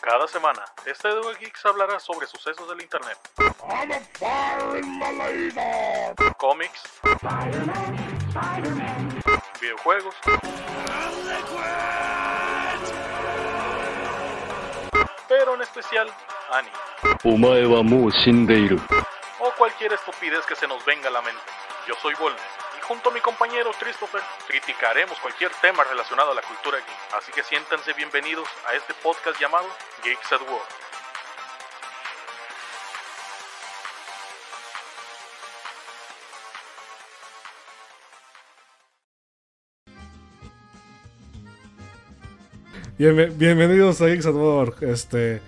Cada semana, este Duel Geeks hablará sobre sucesos del internet, cómics, videojuegos, pero en especial anime. O cualquier estupidez que se nos venga a la mente. Yo soy Volner junto a mi compañero Christopher criticaremos cualquier tema relacionado a la cultura geek. Así que siéntanse bienvenidos a este podcast llamado Geeks at. Bienve- bienvenidos a Geeks at War. Este.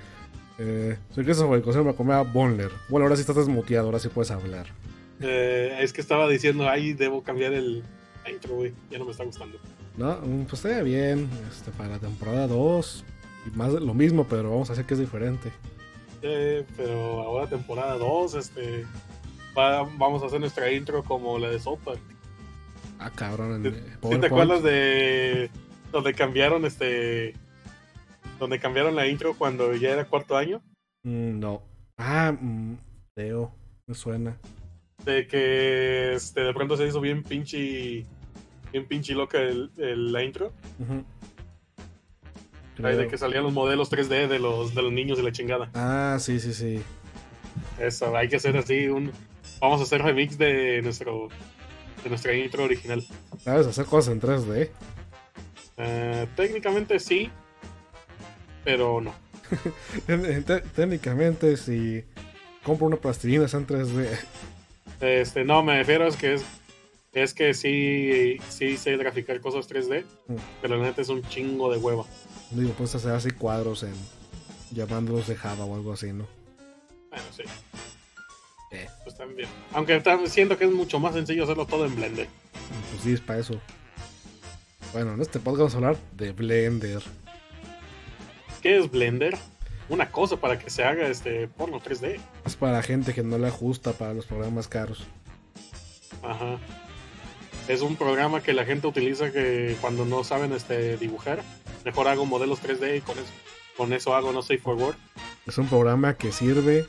Eh, soy Christopher y me comía Bonler. Bueno, ahora sí estás desmuteado, ahora sí puedes hablar. Eh, es que estaba diciendo, ahí debo cambiar el la intro, güey. Ya no me está gustando. No, Mm, pues estaría bien. Este, para la temporada 2. Y más lo mismo, pero vamos a hacer que es diferente. Eh, pero ahora temporada 2, este. va- vamos a hacer nuestra intro como la de Park. Ah, cabrón. En, ¿Sí eh, ¿Sí te acuerdas de donde cambiaron este. donde cambiaron la intro cuando ya era cuarto año? Mm, no. Ah, mm, Teo. Me suena. De que este, de pronto se hizo bien pinche. bien pinche loca el- el- la intro. Ahí de que salían los modelos 3D de los, de los niños y la chingada. Ah, sí, sí, sí. Eso, hay que hacer así un. Vamos a hacer remix de nuestro. de nuestra intro original. ¿Sabes hacer cosas en 3D? Eh, técnicamente sí, pero no. Té- té- Técnicamente, si compro una plastilina es en 3D. Este, no, me refiero es que es. Es que sí, sí sé graficar cosas 3D, Mm. pero la neta es un chingo de hueva. Digo, puedes hacer así cuadros en. llamándolos de Java o algo así, ¿no? Bueno, sí. Eh. Pues también. Aunque siento que es mucho más sencillo hacerlo todo en Blender. Pues sí, es para eso. Bueno, en este podcast vamos a hablar de Blender. ¿Qué es Blender? Una cosa para que se haga este porno 3D. Es para gente que no le ajusta para los programas caros. Ajá. Es un programa que la gente utiliza que cuando no saben este dibujar, mejor hago modelos 3D y con eso, con eso hago no sé for work. Es un programa que sirve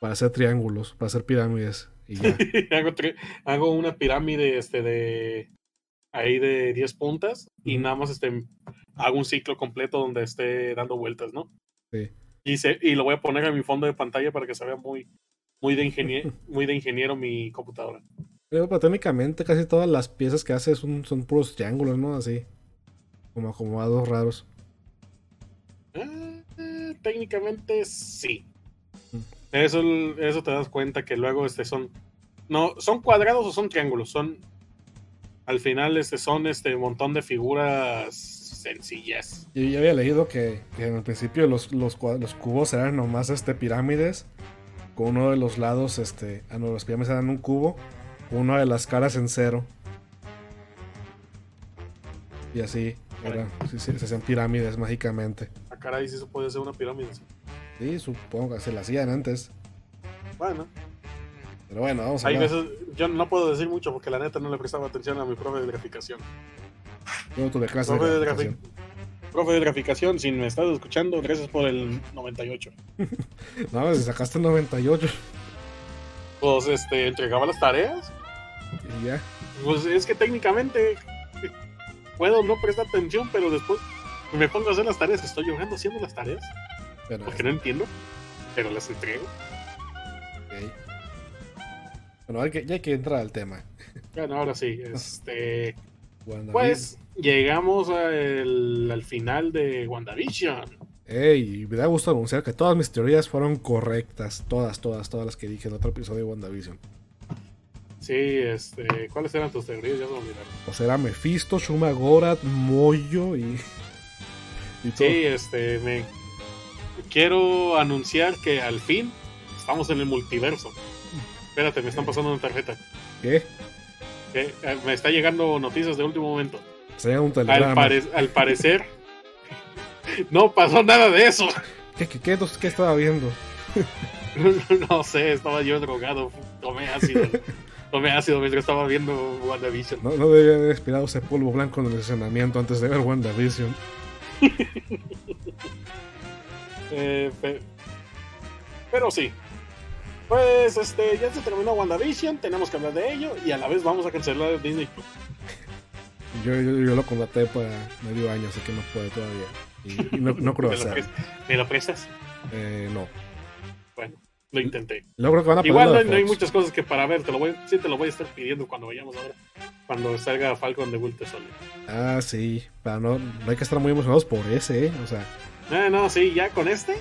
para hacer triángulos, para hacer pirámides. Y ya. hago, hago una pirámide este de ahí de 10 puntas y nada más este hago un ciclo completo donde esté dando vueltas, ¿no? Sí. Y se, y lo voy a poner en mi fondo de pantalla para que se vea muy muy de ingeniero, muy de ingeniero mi computadora. Pero, pero técnicamente casi todas las piezas que hace son, son puros triángulos, ¿no? Así. Como acomodados raros. Eh, eh, técnicamente sí. Mm. Eso, eso te das cuenta que luego este son. No, son cuadrados o son triángulos. Son. Al final, este son este montón de figuras sencillas. Yo ya había leído que, que en el principio los, los, los cubos eran nomás este, pirámides. Con uno de los lados, este. Ah, no, las pirámides eran un cubo. Una de las caras en cero. Y así. Era, sí, sí, se hacían pirámides mágicamente. A caray, sí se puede hacer una pirámide. Sí, supongo que se la hacían antes. Bueno, Pero bueno, vamos a veces. Yo no puedo decir mucho porque la neta no le prestaba atención a mi profe de graficación. Yo tuve clase de Profe de, graficación. grafi- profe de graficación, si me estás escuchando, gracias por el 98. No, si sacaste 98. Pues este, entregaba las tareas. Y ya. Pues es que técnicamente puedo no prestar atención, pero después me pongo a hacer las tareas. Estoy llorando haciendo las tareas Pero, porque no entiendo, pero las entrego. ok. Bueno, hay que, ya hay que entrar al tema. Bueno, ahora sí, este, WandaVision. pues llegamos al, al final de WandaVision. Ey, me da gusto anunciar que todas mis teorías fueron correctas. Todas, todas, todas las que dije en otro episodio de WandaVision. Sí, este, ¿cuáles eran tus teorías? Ya me olvidaron. O sea, era Mephisto, Shuma Gorath, Moyo y. Y todo. Sí, este, me quiero anunciar que al fin estamos en el multiverso. Espérate, me están pasando una tarjeta. ¿Qué? Eh, eh, me está llegando noticias de último momento. Sería un Al, telegrama. pare- al parecer, no pasó nada de eso. ¿Qué, qué, qué, qué estaba viendo? no sé, estaba yo drogado, tomé ácido. Tomé ácido mientras estaba viendo WandaVision. No, no debía haber expirado ese polvo blanco en el estacionamiento antes de ver WandaVision. Eh, pe- pero sí. Pues este, ya se terminó WandaVision, tenemos que hablar de ello y a la vez vamos a cancelar Disney Plus. Yo, yo, yo lo contraté para medio año, así que no puedo todavía. Y, y no, no creo ¿Me lo, hacer. me lo prestas? Eh, no. Bueno, lo intenté. Luego creo que van a poner Igual no no hay muchas cosas que para ver, te lo voy, sí te lo voy a estar pidiendo cuando vayamos ahora. Cuando salga Falcon de Winter Soldier. Ah, sí. Pero no, no hay que estar muy emocionados por ese, ¿eh? O sea, Ah, no, sí, ya con este.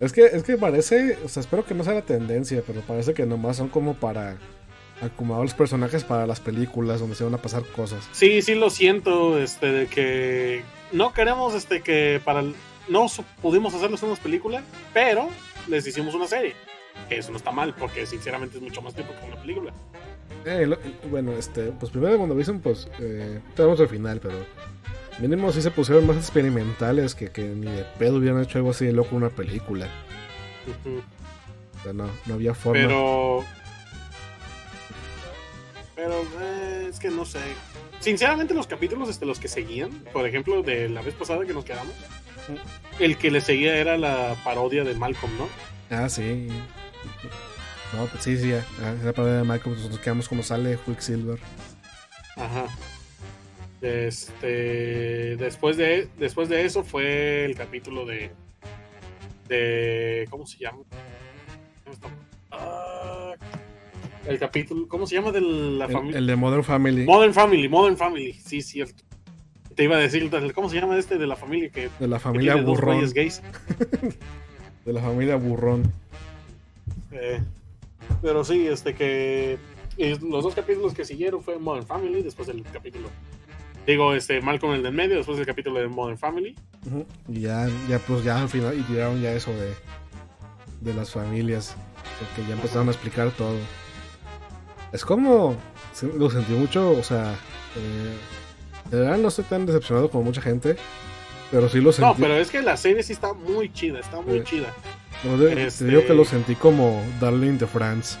es que, es que parece, o sea, espero que no sea la tendencia, pero parece que nomás son como para acomodar los personajes para las películas donde se van a pasar cosas. Sí, sí lo siento, este, de que no queremos, este, que para el- no pudimos hacerles unas películas, pero les hicimos una serie. Que eso no está mal, porque sinceramente es mucho más tiempo que una película. Eh, lo- bueno, este, pues primero de WandaVision, pues, eh, tenemos el final, pero mínimo sí se pusieron más experimentales que, que ni de pedo hubieran hecho algo así de loco en una película. O sea, no, no había forma. Pero. Pero eh, es que no sé. Sinceramente, los capítulos este, los que seguían, por ejemplo, de la vez pasada que nos quedamos, el que le seguía era la parodia de Malcolm, ¿no? Ah, sí. No, pues sí, sí, ya. Ah, era para de Michael, pues nos quedamos como sale Quicksilver. Ajá. Este. Después de, después de eso fue el capítulo de. de ¿Cómo se llama? Ah, el capítulo. ¿Cómo se llama? De la El, familia. el de Modern Family. Modern Family, Modern Family, sí, cierto. Te iba a decir, ¿cómo se llama este de la familia que, de la que familia tiene Burrón. gays? De la familia Burrón. Eh, pero sí, este que y los dos capítulos que siguieron fue Modern Family, después del capítulo. Digo, este Malcolm el del medio, después del capítulo de Modern Family. Y ya, ya, pues ya al final, y tiraron ya eso de, de las familias. Porque ya empezaron a explicar todo. Es como, lo sentí mucho, o sea, eh, de verdad no estoy tan decepcionado como mucha gente. Pero sí lo sentí. No, pero es que la serie sí está muy chida, está muy Eh, chida. No, de- Este- Te digo que lo sentí como Darling de France.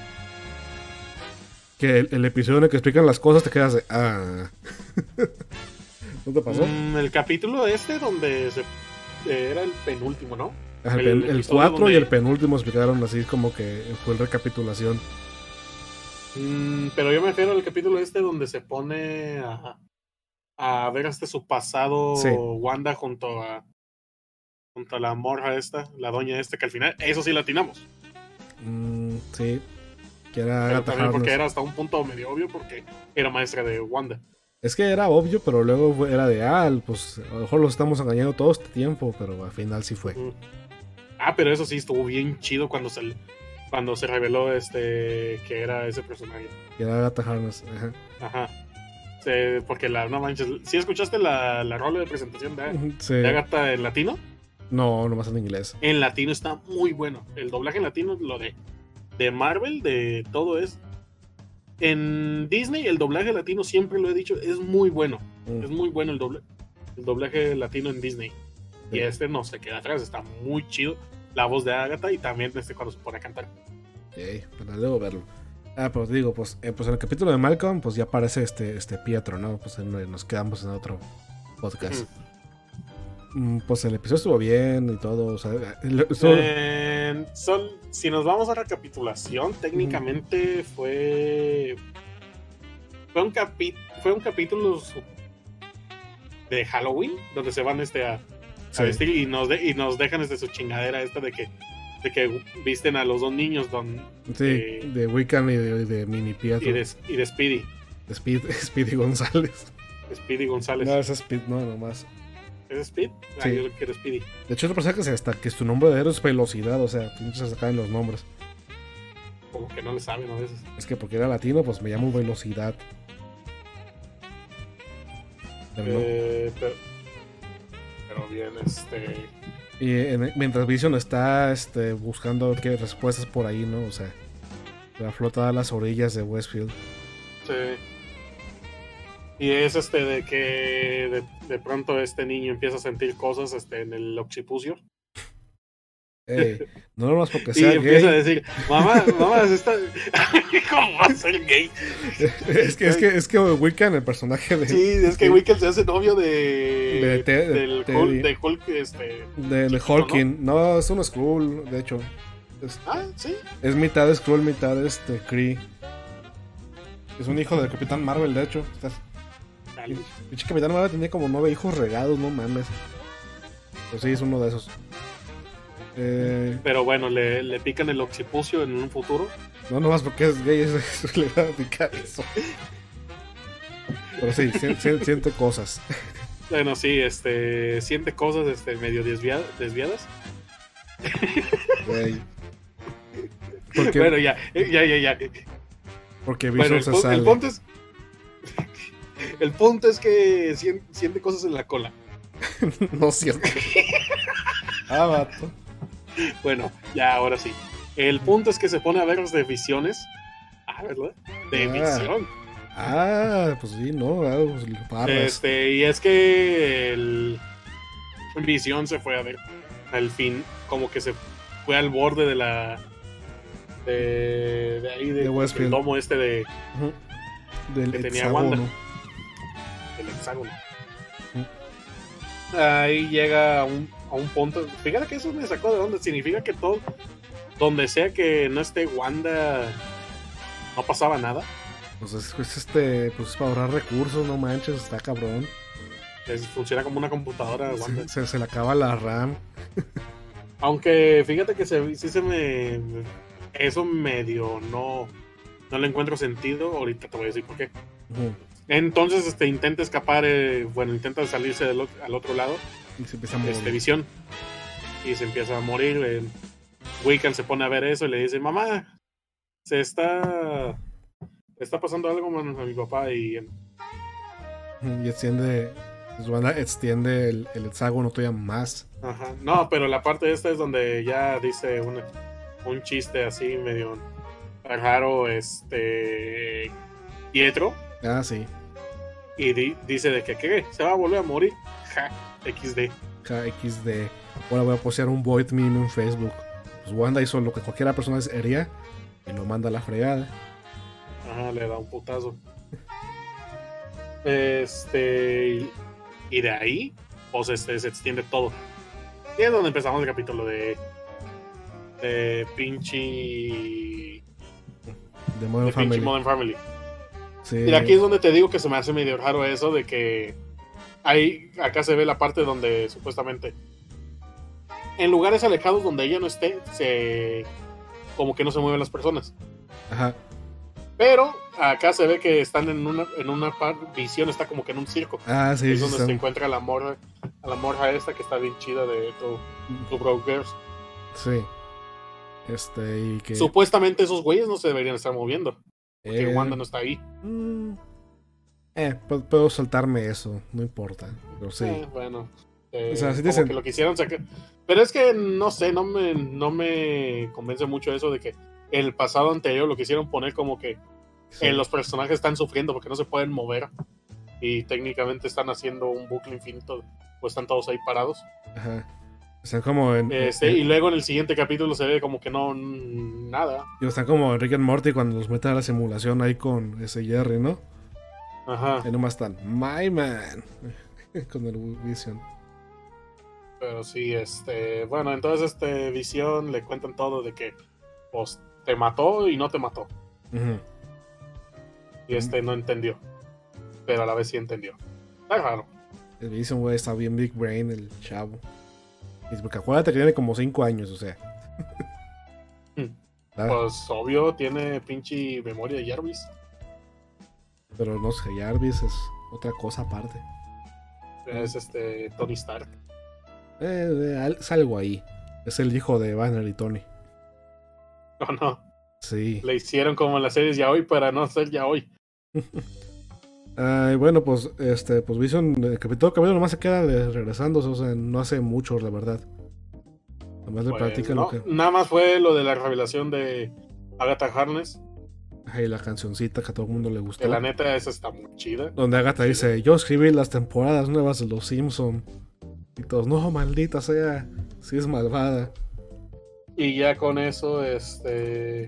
Que el, el episodio en el que explican las cosas te quedas de. Ah. ¿No te pasó? Mm, el capítulo este donde se, eh, era el penúltimo, ¿no? El el, el episodio 4 y el penúltimo explicaron así como que fue el recapitulación. Mm, pero yo me refiero al capítulo este donde se pone a, a ver este su pasado Sí. Wanda junto a junto a la morra esta, la doña esta, que al final, eso sí la atinamos. Mm, sí. Que era Pero Agatha también porque era hasta un punto medio obvio porque era maestra de Wanda. Es que era obvio, pero luego era de. Ah, pues a lo mejor los estamos engañando todo este tiempo, pero al final sí fue. Mm. Ah, pero eso sí estuvo bien chido cuando se cuando se reveló este que era ese personaje. Que era Agatha Harkness. Ajá. Ajá. Sí, porque la no manches, ¿sí escuchaste la, la rola de presentación de, Sí. de Agatha en latino? No, nomás en inglés. En latino está muy bueno. El doblaje en latino, lo de, de Marvel, de todo es. En Disney, el doblaje latino, siempre lo he dicho, es muy bueno. Mm. Es muy bueno el, doble, el doblaje latino en Disney. Y este no se queda atrás, está muy chido. La voz de Agatha y también este cuando se pone a cantar. Ok, para luego verlo. Ah, pues digo, pues, eh, pues en el capítulo de Malcolm, pues ya aparece este, este Pietro, ¿no? Pues en- nos quedamos en otro podcast. Mm, Pues el episodio estuvo bien y todo, o sea, el- estuvo- Eh, son- si nos vamos a recapitulación, técnicamente fue. Fue un, capi- fue un capítulo de Halloween, donde se van este a, a sí, vestir y nos, de- y nos dejan este su chingadera esta de que, de que visten a los dos niños don, sí, eh, de Wiccan y de, de Mini Pietro, y, de, y de Speedy. de Speed, Speedy González. Speedy González. No, es Speed, no, nomás. ¿Es Speed? Ah, Sí. yo lo quiero Speedy. De hecho, otro personaje que, hasta que su nombre de héroe es Velocidad, o sea, pinches se sacan los nombres. Como que no le saben a veces. Es que porque era latino, pues me llamo Velocidad. Pero no. Eh, pero, pero bien, este. Y en- mientras Vision está este, buscando qué respuestas por ahí, ¿no? O sea, la flota a las orillas de Westfield. Sí. Y es este de que de, de pronto este niño empieza a sentir cosas este, en el occipucio. Ey, no nomás porque Y sea empieza a gay. decir, mamá, mamá, está... ¿Cómo va a ser gay? es, que, es, que, es que Wiccan, el personaje de, Sí, es que Wickel se hace novio de... De Te- de del Teddy. Hulk, de Hulk, este... de, de chiquito, Hawking. ¿no? es un Skrull, de hecho. Es, Ah, sí. es mitad Skrull, mitad este Kree. Es un hijo del Capitán Marvel, de hecho. Estás-. Pinche Capitán Marvel tenía como nueve hijos regados, no mames. Pues sí, es uno de esos. Eh, Pero bueno, le, le pican el occipucio en un futuro. no nomás porque es gay, eso, eso le va a picar eso. Pero sí, si- si- siente cosas. Bueno, sí, este... Siente cosas este, medio desvia- desviadas. Güey. Porque, Bueno, ya, ya, ya, ya. porque Bueno, el, se sale. el punto es... El punto es que sien- siente cosas en la cola. no es cierto. ah, vato. Bueno, ya, ahora sí. El punto es que se pone a ver de visiones. Ah, ¿verdad? De Ah. visión. Ah, pues sí, no, ah, pues. Este, y es que el Visión se fue a ver al fin, como que se fue al borde de la. de, de ahí, de, De Westfield. del domo este de. Del que tenía hexágono. Wanda. del hexágono. Ahí llega un, a un punto. Fíjate que eso me sacó de onda. Significa que todo, donde sea que no esté Wanda, no pasaba nada. Pues es, es este, pues es para ahorrar recursos, no manches, está cabrón. Es- funciona como una computadora Wanda. Se, se, se le acaba la RAM. Aunque fíjate que se, sí se me. Eso medio no. No le encuentro sentido. Ahorita te voy a decir por qué. Entonces este, intenta escapar. eh, bueno, intenta salirse del al otro lado. Y se empieza a morir. Este, visión. Y se empieza a morir. Eh, Wiccan se pone a ver eso y le dice: Mamá, se está. Está pasando algo con a mi papá. Y Ujú, Y extiende. extiende el, el hexágono todavía más. Ajá. No, pero la parte esta es donde ya dice un, un chiste así medio raro, este Pietro, Ah, sí. y di- dice de que ¿qué? se va a volver a morir. Ja, XD. KXD. Ahora voy a postear un void meme en Facebook. Pues Wanda hizo lo que cualquiera persona haría y lo manda a la fregada. Ajá, le da un putazo. Este y- de ahí, pues este se extiende todo. Y es donde empezamos el capítulo de de pinche De Modern de Family. Modern Family. Sí. Y aquí es donde te digo que se me hace medio raro eso de que ahí acá se ve la parte donde supuestamente en lugares alejados donde ella no esté, se como que no se mueven las personas. Ajá. Pero acá se ve que están en una en una par- visión, está como que en un circo. Ah, sí, es sí. donde se encuentra la morra, a la morra esta que está bien chida de tu, tu Bro Girls. Sí. Este, y que. Supuestamente esos güeyes no se deberían estar moviendo, porque eh, Wanda no está ahí. mm, eh, pu- puedo saltarme eso, no importa. Pero sí. Eh, bueno. eh, O sea, sí dicen- que lo quisieron sacar. Pero es que no sé, no me, no me convence mucho eso de que el pasado anterior lo quisieron poner como que sí. eh, los personajes están sufriendo porque no se pueden mover y técnicamente están haciendo un bucle infinito, pues están todos ahí parados. Ajá. Están como en. Este, en- y luego en el siguiente capítulo se ve como que no, nada. digo, están como en Rick and Morty cuando los meten a la simulación ahí con ese Jerry, ¿no? Ajá. Ahí nomás están. My man. con el Vision. Pero sí, este, bueno, entonces este Visión le cuentan todo de que pues te mató y no te mató. Ujú. Y este no entendió. Pero a la vez sí entendió. Está raro. El Vision, güey, está bien Big Brain, el chavo. Y porque acuérdate que tiene como 5 años, o sea. Pues obvio tiene pinche memoria de Jarvis. Pero no sé, Jarvis es otra cosa aparte. Es este Tony Stark. Eh, eh, es algo ahí. Es el hijo de Banner y Tony. No, no. Sí. Le hicieron como en las series ya hoy para no ser ya hoy. Ay, bueno, pues, este, pues Vision, el capítulo capítulo nomás se queda regresándose, o sea, no hace mucho, la verdad. Nomás le Pues, platican no, lo que. Nada más fue lo de la revelación de Agatha Harness. Ay, la cancioncita que a todo el mundo le gustó. Que la neta esa está muy chida. Donde Agatha dice, yo escribí las temporadas nuevas de Los Simpson. Y todos, no, maldita sea, sí es malvada. Y ya con eso, este.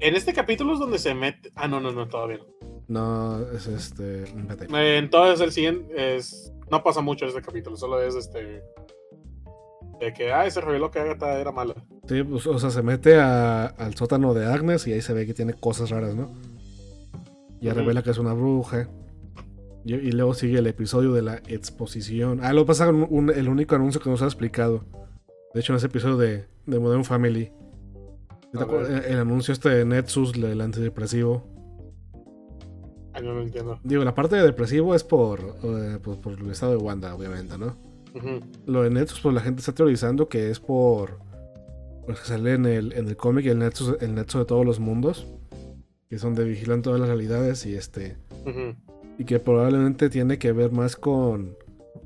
En este capítulo es donde se mete. Ah, no, no, no, todavía no. No, es este. Eh, Entonces el siguiente es. No pasa mucho en este capítulo, solo es este. De que, ay, se reveló que Agatha era mala. Sí, pues, o sea, se mete a- al sótano de Agnes y ahí se ve que tiene cosas raras, ¿no? Ya revela que es una bruja. Y, y luego sigue el episodio de la exposición. Ah, lo pasa un, un- el único anuncio que nos ha explicado. De hecho, en ese episodio de, de Modern Family. El, el anuncio este de Netsus, el antidepresivo. Ay, no lo entiendo. Digo, la parte de depresivo es por, eh, pues, por el estado de Wanda, obviamente, ¿no? Lo de Nexus, pues la gente está teorizando que es por. Pues que sale en el, en el cómic el Nexus, el Nexo de todos los mundos. Que es donde vigilan todas las realidades y este. Y que probablemente tiene que ver más con.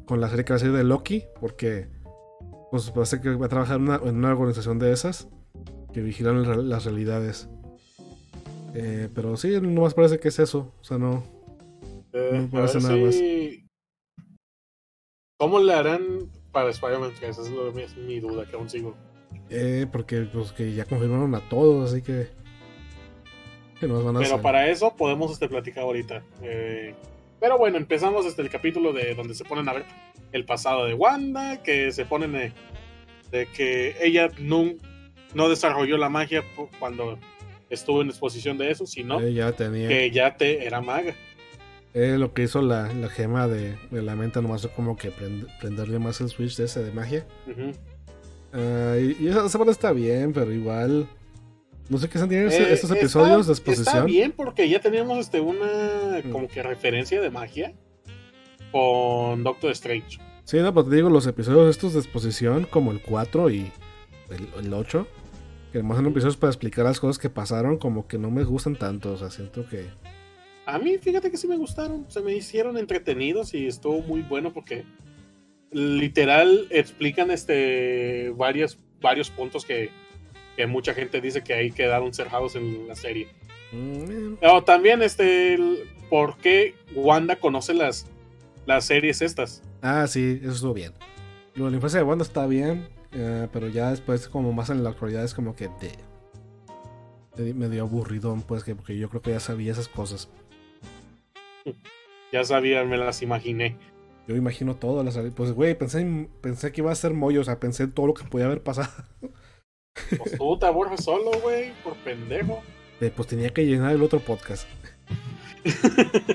Con la serie que va a ser de Loki. Porque. Pues parece que va a trabajar en una, en una organización de esas. Que vigilan la- las realidades. Eh, pero sí, nomás parece que es eso. O sea, no. Eh, No parece nada más. ¿Cómo le harán para Spider-Man 3? Esa es, lo- es mi duda que aún sigo. Eh, porque pues que ya confirmaron a todos, así que. Que nos van a Pero hacer. para eso podemos este, platicar ahorita. Eh, pero bueno, empezamos este, el capítulo de donde se ponen a ver el pasado de Wanda, que se ponen eh, de que ella no, no desarrolló la magia cuando estuvo en exposición de eso, sino Eh, ya tenía. que ya te era maga. Eh, lo que hizo la, la gema de, de la mente nomás fue como que prend- prenderle más el switch de ese de magia. Ah, y, y esa, esa parte está bien, pero igual. No sé qué sentir Eh, estos episodios de está- Está exposición. bien porque ya teníamos este, una Mm. como que referencia de magia con Doctor Strange. Sí, no, pero te digo, los episodios estos de exposición, como el 4 y el, el 8, que además son episodios para explicar las cosas que pasaron, como que no me gustan tanto. O sea, siento que. A mí, fíjate que sí me gustaron, se me hicieron entretenidos y estuvo muy bueno porque literal explican este varios, varios puntos que, que mucha gente dice que ahí quedaron cerrados en la serie. mm, también este el- por qué Wanda conoce las, las series estas. Ah, sí, eso estuvo bien. Lo de la infancia de Wanda está bien, eh, pero ya después, como más en la actualidad, es como que de, de- medio aburridón, pues, que, porque yo creo que ya sabía esas cosas. Ya sabía, me las imaginé. Yo imagino todo, las, pues, güey, pensé, en- pensé que iba a ser mollo, o sea, pensé en todo lo que podía haber pasado. Pues tú te aburres solo, güey, por pendejo. Eh, pues tenía que llenar el otro podcast.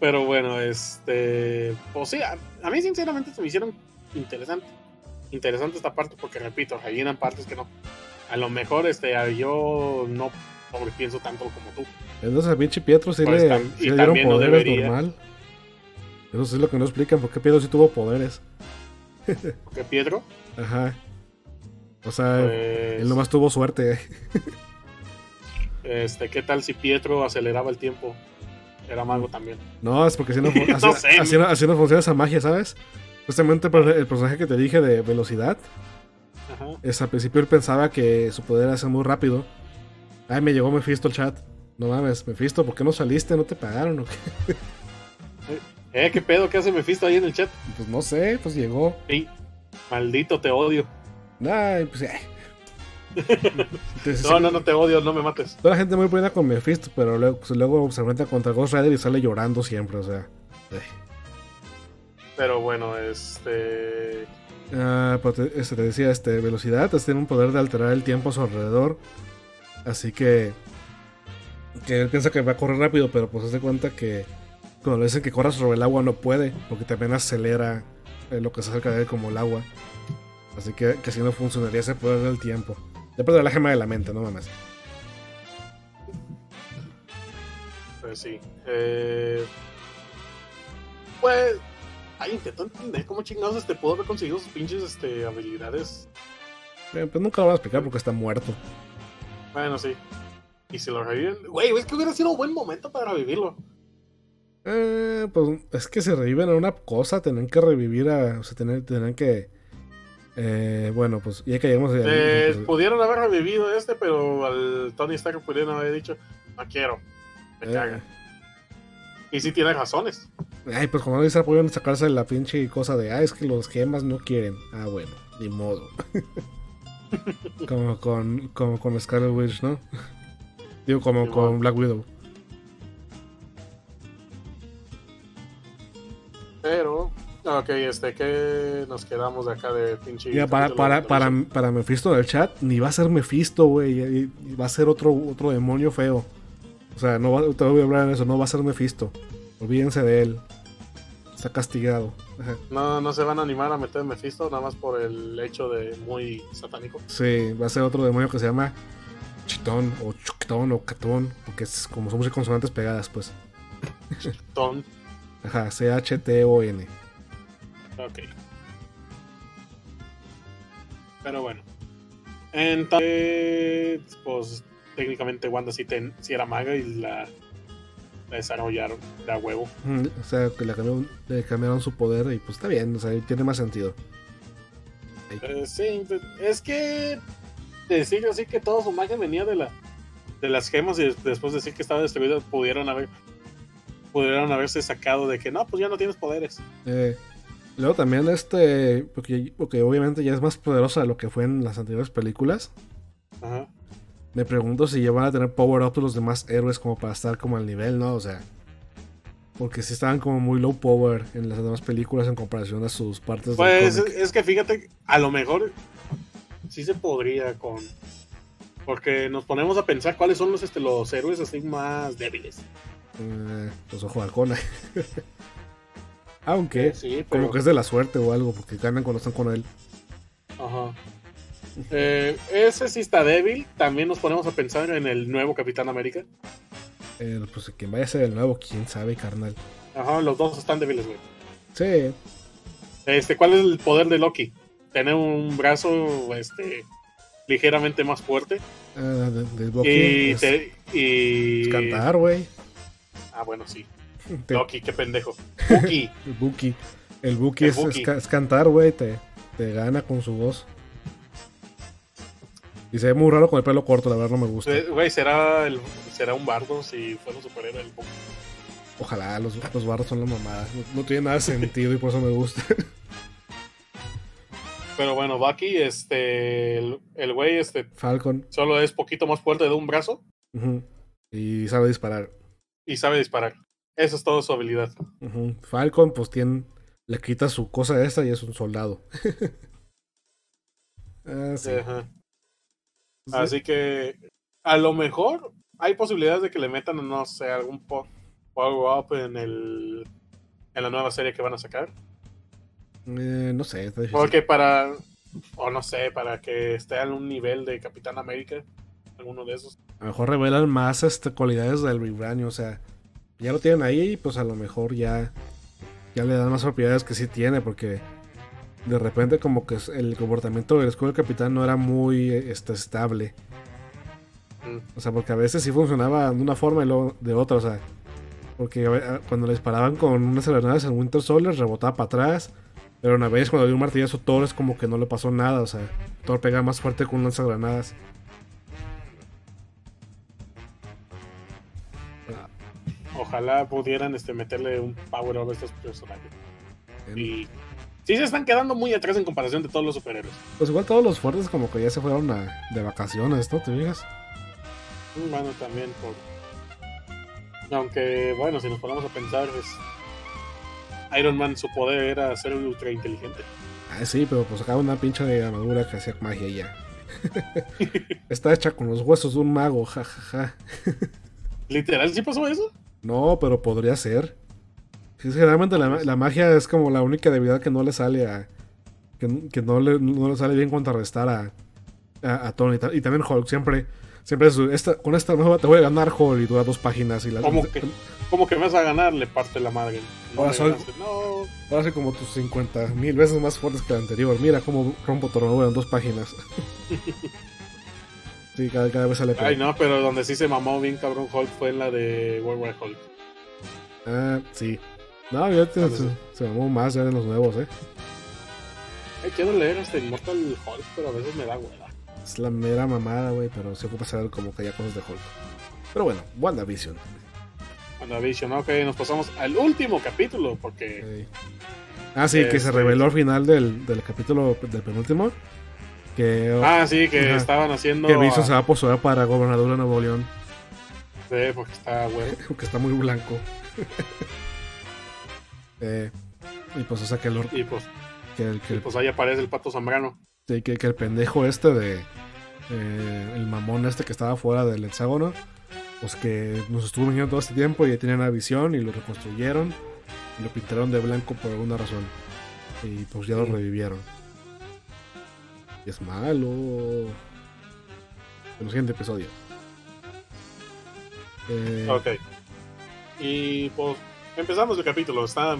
Pero bueno, este. Pues sí, a, a mí sinceramente se me hicieron interesante. Interesante esta parte porque, repito, rellenan partes que no. A lo mejor este, yo no sobrepienso tanto como tú. Entonces a pinche Pietro sí, Pues le, sí le dieron no poderes normal. Eso sí es lo que no explican, porque Pietro sí tuvo poderes. Porque Pietro, Ajá. O sea, pues, él nomás tuvo suerte. este, ¿qué tal si Pietro aceleraba el tiempo? Era mago también. No, es porque así no, así, sé. así no- así no funciona esa magia, ¿sabes? Justamente el personaje que te dije de velocidad, Ajá. es al principio él pensaba que su poder era ser muy rápido. Ay, me llegó Mephisto el chat. No mames, Mephisto, ¿por qué no saliste? ¿No te pagaron o qué? Eh, ¿qué pedo? ¿Qué hace Mephisto ahí en el chat? Pues no sé, pues llegó. Sí. Maldito, te odio. Ay, pues eh. Entonces, No, sí, no, no te odio, no me mates. Toda la gente muy buena con Mephisto, pero luego, pues, luego se enfrenta contra Ghost Rider y sale llorando siempre, o sea. eh. Pero bueno, este. Ah, pues te, este, te decía, este, velocidad, este, tiene un poder de alterar el tiempo a su alrededor. Así que. Que él piensa que va a correr rápido, pero pues se da cuenta que cuando le dicen que corra sobre el agua no puede, porque también acelera eh, lo que se acerca de él como el agua. Así que, que así no funcionaría ese poder del tiempo. Depende de la gema de la mente, no mames. Pues sí. Eh, pues. Ay, intento entender cómo chingados este pudo haber conseguido sus pinches este, habilidades. Eh, pues nunca lo van a explicar porque está muerto. Bueno, sí. Y si lo reviven. Güey, es que hubiera sido un buen momento para revivirlo. Eh, pues es que se reviven a una cosa, tienen que revivir a. O sea, tienen, tienen que. Eh, bueno, pues ya que llegamos a. Eh, pues, pudieron haber revivido este, pero al Tony Stark pudieron haber dicho: No quiero. Me eh, caga. Y sí tiene razones. ay, pues cuando dice pueden sacarse la pinche cosa de. Ah, es que los gemas no quieren. Ah, bueno. Ni modo. como con, como con Scarlet Witch, ¿no? Digo, como Sí, con. Black Widow. Pero, ok, este, ¿qué nos quedamos de acá de pinche? Para, para, para, para Mephisto del chat, ni va a ser Mephisto, güey. Va a ser otro, otro demonio feo. O sea, no va, te voy a hablar de eso, no va a ser Mephisto. Olvídense de él. Está castigado. Ajá. No, no se van a animar a meter Mephisto nada más por el hecho de muy satánico. Sí, va a ser otro demonio que se llama Chitón o Chuctón o Catón. Porque es como son muchas consonantes pegadas, pues. Ton. Ajá, C-H-T-O-N. Ok. Pero bueno. Entonces, pues técnicamente Wanda sí, ten- sí era maga y la, la desarrollaron de a huevo. O sea, que le cambiaron, le cambiaron su poder y pues está bien, o sea, tiene más sentido. Eh, sí, pues, es que decir así que toda su magia venía de la de las gemas y después decir que estaba destruido pudieron haber pudieron haberse sacado de que no, pues ya no tienes poderes. Eh, luego también este, porque, porque obviamente ya es más poderosa de lo que fue en las anteriores películas. Ajá. Me pregunto si ya van a tener power up los demás héroes como para estar como al nivel, ¿no? O sea, porque si estaban como muy low power en las demás películas en comparación a sus partes Pues del es que fíjate, a lo mejor sí se podría con. Porque nos ponemos a pensar cuáles son los, este, los héroes así más débiles. Eh, los ojos de halcón. Aunque, Sí, pero. como que es de la suerte o algo, porque ganan cuando están con él. Ajá. Eh, ese sí está débil. También nos ponemos a pensar en el nuevo Capitán América. Eh, pues quien vaya a ser el nuevo, quién sabe, carnal. Ajá, los dos están débiles, güey. Sí, Este, ¿cuál es el poder de Loki? Tener un brazo, este, ligeramente más fuerte. Bucky y, es, te- y- es cantar, güey. Ah, bueno, sí. Te- Loki, qué pendejo. Loki. El Buki. El Buki El es, Buki. es cantar, güey. Te, te gana con su voz. Y se ve muy raro con el pelo corto, la verdad no me gusta. Güey, será, el, será un bardo si fuera un superhéroe. el Bucky. Ojalá, los, los barros son la mamada. No, no tiene nada de sentido y por eso me gusta. Pero bueno, Bucky, este, el el güey, este, Falcon. solo es poquito más fuerte de un brazo ujú, Y sabe disparar. y sabe disparar. Esa es toda su habilidad. ujú. Falcon, pues tiene. Le quita su cosa esta y es un soldado. ah, sí. Ajá. Así que a lo mejor hay posibilidades de que le metan, no sé, algún po- power up en el en la nueva serie que van a sacar. Eh, no sé, está difícil. Porque para, o no sé, para que esté en un nivel de Capitán América, alguno de esos. A lo mejor revelan más este, cualidades del Vibranium. O sea, ya lo tienen ahí, pues a lo mejor ya, ya le dan más propiedades que sí tiene. Porque de repente, como que el comportamiento del escudo del capitán no era muy este, estable. Mm. O sea, porque a veces sí funcionaba de una forma y luego de otra. O sea, porque a ve- a- cuando le disparaban con unas granadas en Winter Soldier, rebotaba para atrás. Pero una vez cuando dio un martillazo, Thor es como que no le pasó nada. O sea, Thor pega más fuerte con unas granadas. Ojalá pudieran este, meterle un power up a estos personajes. Y sí se están quedando muy atrás en comparación de todos los superhéroes. Pues igual todos los fuertes como que ya se fueron a- de vacaciones, ¿no? ¿Te fijas? Mm, Bueno, también por... Aunque, bueno, si nos ponemos a pensar, pues, Iron Man, su poder era ser ultra inteligente. Ah, sí, pero pues acá una pinche de armadura que hacía magia y ya. Está hecha con los huesos de un mago, jajaja. Literal, ¿sí pasó eso? No, pero podría ser. Sí, generalmente la, la magia es como la única debilidad que no le sale a. Que, que no, le, no le sale bien contrarrestar a, a, a Tony. Y ta- Y también Hulk, siempre. Siempre esta, con esta nueva te voy a ganar Hulk y dura dos páginas. Y la, ¿Cómo que? ¿Cómo que vas a ganar? Le parte la madre. No, Ahora soy- ganaste. no. Va a ser como tus 50 mil veces más fuertes que la anterior. Mira cómo rompo tu armadura en dos páginas. sí, cada, cada vez sale peor. Ay, no, pero donde sí se mamó bien cabrón Hulk fue en la de World War Hulk. Ah, sí. No, ya te- se, sí. se mamó más ya en los nuevos, eh. Quiero leer este Immortal Hulk, pero a veces me da hueva. Es la mera mamada, güey, pero se ocupa saber como que hay cosas de Hulk. Pero bueno, WandaVision. WandaVision, ok, nos pasamos al último capítulo, porque Eh, Ah, sí, que se Este- reveló al final del, del capítulo del penúltimo. Que, Ah, sí, que Ajá. estaban haciendo. que Vision a- se va a postular para gobernador de Nuevo León. Sí, porque está güey. Que está muy blanco. Eh, y pues, o sea, que, el, Y pues, que, el- que y pues ahí aparece el pato Zambrano. Sí, que, que el pendejo este de. eh, el mamón este que estaba fuera del hexágono. Pues que nos estuvo viniendo todo este tiempo y ya tenían una visión y lo reconstruyeron. Y lo pintaron de blanco por alguna razón. Y pues ya lo revivieron. Y es malo. En el siguiente episodio. Eh, Ok. Y pues empezamos el capítulo. Está.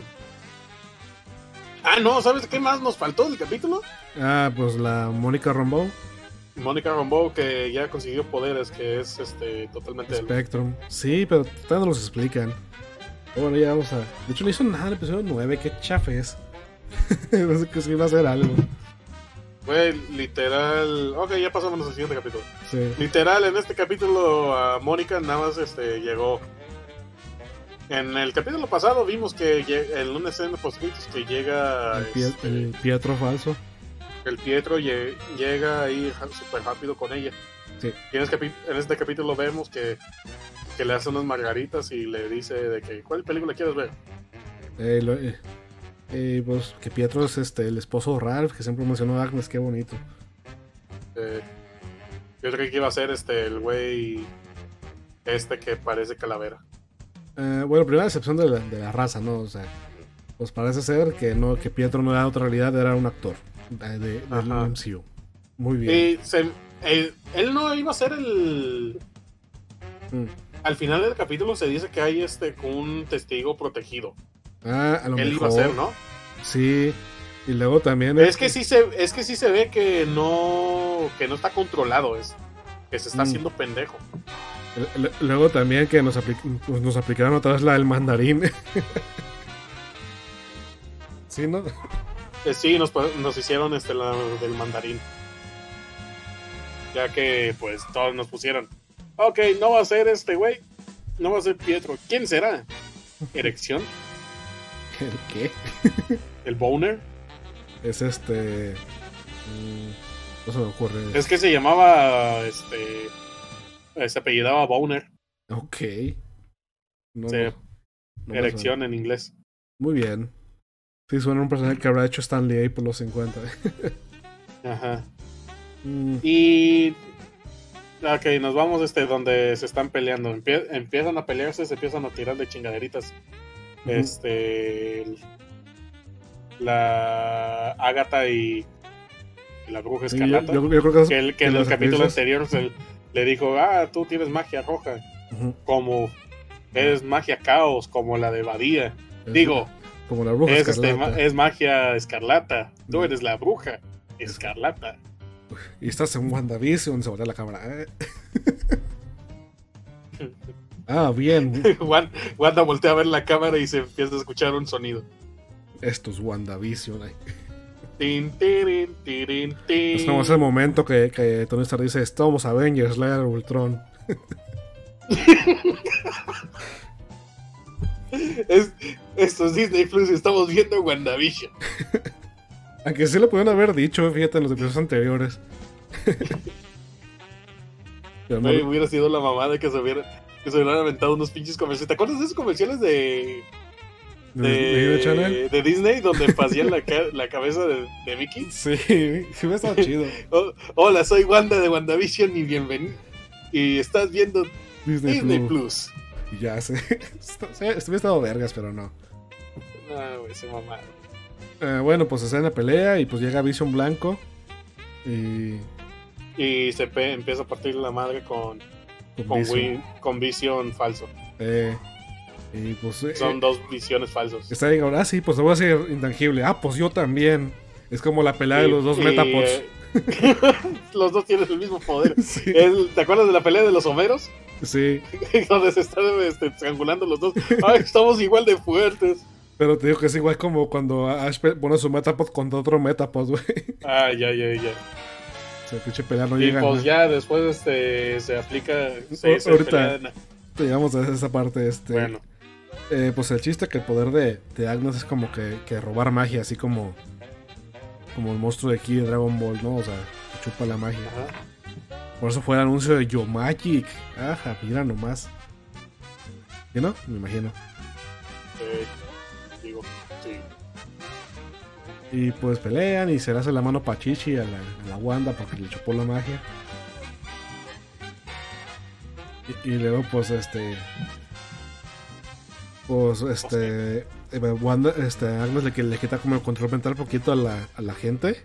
Ah, no, ¿sabes qué más nos faltó del capítulo? Ah, pues la Mónica Rambeau, Mónica Rambeau que ya consiguió poderes, que es este totalmente el- Spectrum. Sí, pero todavía no los explican. Bueno, ya vamos a. De hecho, no hizo nada en el episodio 9. Qué chafe es. no sé que sí va a hacer algo. Fue literal. Ok, ya pasamos al siguiente capítulo. Sí. Literal, en este capítulo a Mónica nada más este, llegó. En el capítulo pasado vimos que en una escena post que llega El, este, el Pietro falso. el Pietro lle- llega ahí súper rápido con ella. Sí. Y en, este en este capítulo vemos que, que le hace unas margaritas y le dice de que ¿cuál película quieres ver? Eh, lo- eh, eh, pues que Pietro es este el esposo de Ralph, que siempre mencionó a Agnes, qué bonito. Eh, yo creí que iba a ser este el güey este que parece calavera. Eh, bueno, primera decepción de la, de la raza, ¿no? O sea, pues parece ser que no que Pietro no era otra realidad, era un actor eh, de, del. MCU. Muy bien. Se- eh, él no iba a ser el Mm. al final del capítulo se dice que hay este un testigo protegido. Ah, a lo Él mejor. iba a ser, ¿no? Sí. Y luego también. Es que sí se es que sí se ve que no que no está controlado, es que se está Mm. haciendo pendejo. Luego también que nos, apli- pues, nos aplicaron otra vez la del mandarín. sí, ¿no? Eh, sí, nos, nos hicieron este la del mandarín. Ya que pues todos nos pusieron. Ok, no va a ser este güey. No va a ser Pietro. ¿Quién será? ¿Erección? ¿El qué? ¿El boner? Es este. mm, no se me ocurre. Es que se llamaba este. Eh, Se apellidaba Boner. Ok. No, Sí, no- en inglés. Muy bien. Sí, suena un personaje que habrá hecho Stanley ahí por los 50. Ajá. Mm, Y. Ok, nos vamos este donde se están peleando. Empie- empiezan a pelearse, se empiezan a tirar de chingaderitas. Este. La Ágata y, la bruja Sí, yo, escarlata. yo- yo creo que, es- que, que en el capítulo anterior se- le dijo: Ah, tú tienes magia roja. Como. Eres magia caos, como la de Badía. Es- Digo, Como la bruja es, este, es magia escarlata. Tú eres la bruja escarlata. Y estás en WandaVision, se voltea la cámara. eh. ah, bien. Wan- Wanda voltea a ver la cámara y se empieza a escuchar un sonido. Esto es WandaVision. ay. Tin, tirin, tirin, tin. Es como ese momento que, que Tony Stark dice: Estamos Avengers, de Ultron. Es- esto es Disney Plus y estamos viendo WandaVision. Aunque sí lo pudieron haber dicho, fíjate, en los episodios anteriores. No- hubiera sido la mamada que se hubiera que se hubieran aventado unos pinches comerciales. ¿Te acuerdas de esos comerciales de, de, de, Disney Channel. de Disney donde pasían la, ca- la cabeza de, de Mickey? Sí, sí, hubiera estado chido. Oh, hola, soy Wanda de WandaVision y bienvenido. Y estás viendo Disney, Disney Plus. Plus. Ya sé. Hubiera estado vergas, pero no. Ah, güey, se mamaron. Eh, bueno, pues en la pelea y pues llega Vision Blanco. Y. Y se empieza a partir la madre con, Con con, Vision. Con Vision falso. Eh, y pues. eh, Son dos visiones falsos. Está ahora, ah, sí, pues lo voy a hacer intangible. Ah, pues yo también. Es como la pelea de Y- los dos y, Metapods. eh, los dos tienen el mismo poder. Sí, El- ¿Te acuerdas de la pelea de los Homeros? sí, Donde se están este, estrangulando los dos. Ay, estamos igual de fuertes. pero te digo que es igual como cuando Ash pone su Metapod contra otro Metapod, güey. Ah, ya, ya, ya. O sea, pinche pelea no Y llega. pues ¿no? ya después este, se aplica. Se, se Ahorita. pelea en- Llegamos a esa parte, este. Bueno. Eh, pues el chiste que el poder de, de Agnes es como que, que robar magia, así como como el monstruo de aquí de Dragon Ball, ¿no? O sea, chupa la magia. Ajá. Por eso fue el anuncio de Yo Magic. Ajá, mira nomás. ¿Sí no? Me imagino. Eh, digo, sí. Y pues pelean y se le hace la mano pachichi a la, a la Wanda porque le chupó la magia. Y, y luego pues este... Pues este... eh, Wanda, este, Agnes le, le quita como el control mental poquito a la, a la gente.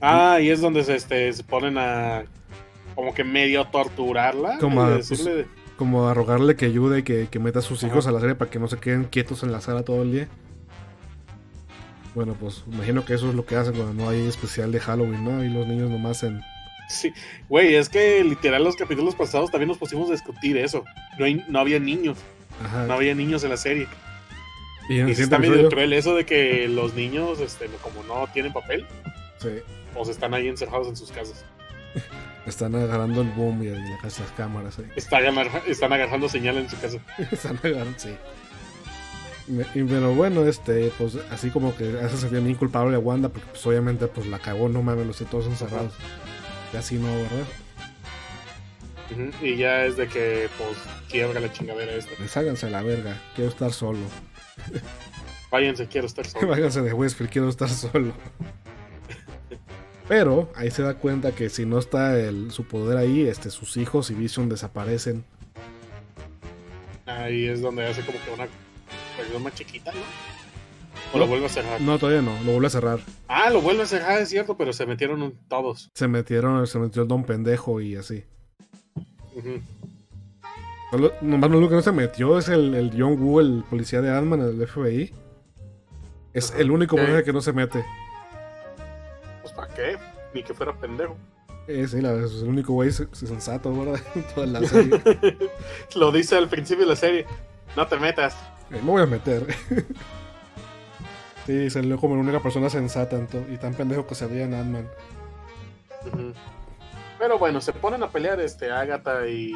Ah, y es donde se, este, se ponen a como que medio torturarla. Como a, decirle, Como a rogarle que ayude y que, que meta a sus hijos a la serie para que no se queden quietos en la sala todo el día. Bueno, pues imagino que eso es lo que hacen cuando no hay especial de Halloween, ¿no? Y los niños nomás en... Sí, güey, es que literal los capítulos pasados también nos pusimos a discutir eso. No, hay- no había niños, Ajá. no había niños en la serie. y Y está medio cruel eso de que los niños, este, como no tienen papel, sí, o se están ahí encerrados en sus casas. están agarrando el boom y, las cámaras ahí. Están, agar- están agarrando señal en su casa. Están agarrando, sí. Me- y, pero bueno, este, pues así como que hace sentir bien culpable a Wanda porque pues obviamente pues la cagó, no mames, los todos encerrados. Y así no, ¿verdad? Y ya es de que, pues, quiebra la chingadera esta. Les háganse a la verga, quiero estar solo. Váyanse, quiero estar solo. Váyanse de Westfield, quiero estar solo. Pero ahí se da cuenta que si no está el, su poder ahí, este, sus hijos y Vision desaparecen. Ahí es donde hace como que una versión más chiquita, ¿no? O lo vuelve a cerrar. No, todavía no, lo vuelve a cerrar. Ah, lo vuelve a cerrar, es cierto, pero se metieron todos. Se metieron, se metió el don pendejo y así. Ujú. Solo- nomás lo único que no se metió es el, el John Woo, el policía de Ant-Man, el FBI. Es el único personaje que no se mete. Pues, ¿para qué? Ni que fuera pendejo. Eh, sí, la, es el único güey se- sensato, ¿verdad? Toda la serie. Lo dice al principio de la serie. No te metas. Eh, me voy a meter. sí, salió como la única persona sensata y tan pendejo que se veía en Ant-Man. Ujú. Pero bueno, se ponen a pelear este Agatha y.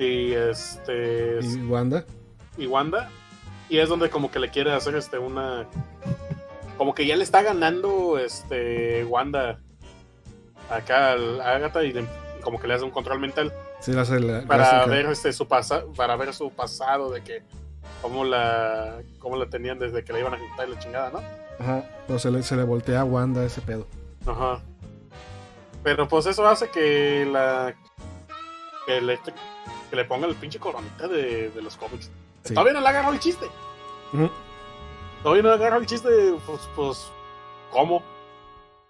Y este. Y Wanda. y Wanda. Y es donde como que le quiere hacer este una. Como que ya le está ganando este Wanda acá al a Agatha y, le- como que le hace un control mental Sí, la hace la- para ver este su pasa, para ver su pasado de que cómo la cómo la tenían desde que la iban a juntar y la chingada, ¿no? Ajá. Pero se le, se le voltea a Wanda ese pedo. Ajá. Pero pues eso hace que la que le, que le ponga el pinche coronita de, de los cómics. Sí. Todavía no le agarró el chiste. Todavía no le agarró el chiste, pues, pues, ¿cómo?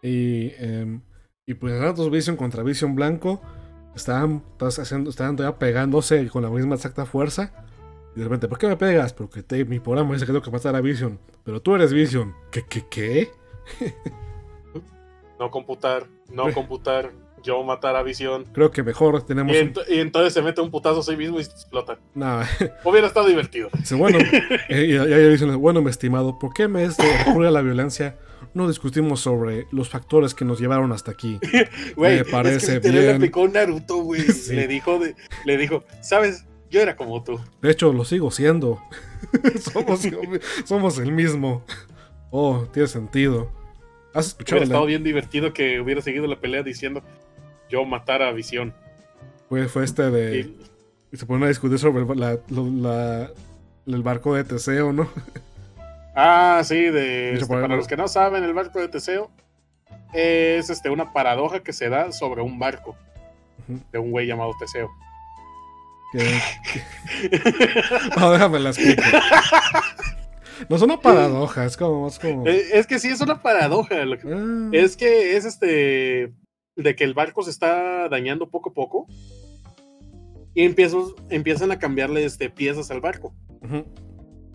Y, em, y pues Ratos Vision contra Vision Blanco estaban, haciendo, estaban todavía pegándose con la misma exacta fuerza. Y de repente, ¿por qué me pegas? Porque te- mi programa dice que tengo que matar a Vision. Pero tú eres Vision. ¿Qué, qué, qué? No computar, no computar, yo matar a Visión. Creo que mejor tenemos... Y, un- ent- y entonces se mete un putazo a sí mismo y explota. Nah, Hubiera estado divertido. dice, bueno, eh, y ahí Vision, bueno, mi estimado, ¿por qué me este, recurre a la violencia? No discutimos sobre los factores que nos llevaron hasta aquí. Me parece es que le bien. aplicó Naruto, güey. Sí. Le dijo, de- le dijo, ¿sabes? Yo era como tú. De hecho, lo sigo siendo. somos, somos el mismo. Oh, tiene sentido. ¿Has escuchado Hubiera la- estado bien divertido que hubiera seguido la pelea diciendo, yo matar a Visión. Fue, fue este de. Y- Y se ponen a discutir sobre la- lo- la- el barco de Teseo, ¿no? Ah, sí, de, este, para los que no saben, el barco de Teseo es este, una paradoja que se da sobre un barco Ujú. de un güey llamado Teseo. Que- que- No, déjame la explico. No es una paradoja, es como. Eh, es que sí, es una paradoja. lo que- Ah, Es que es este de que el barco se está dañando poco a poco y empiezan, empiezan a cambiarle este, piezas al barco.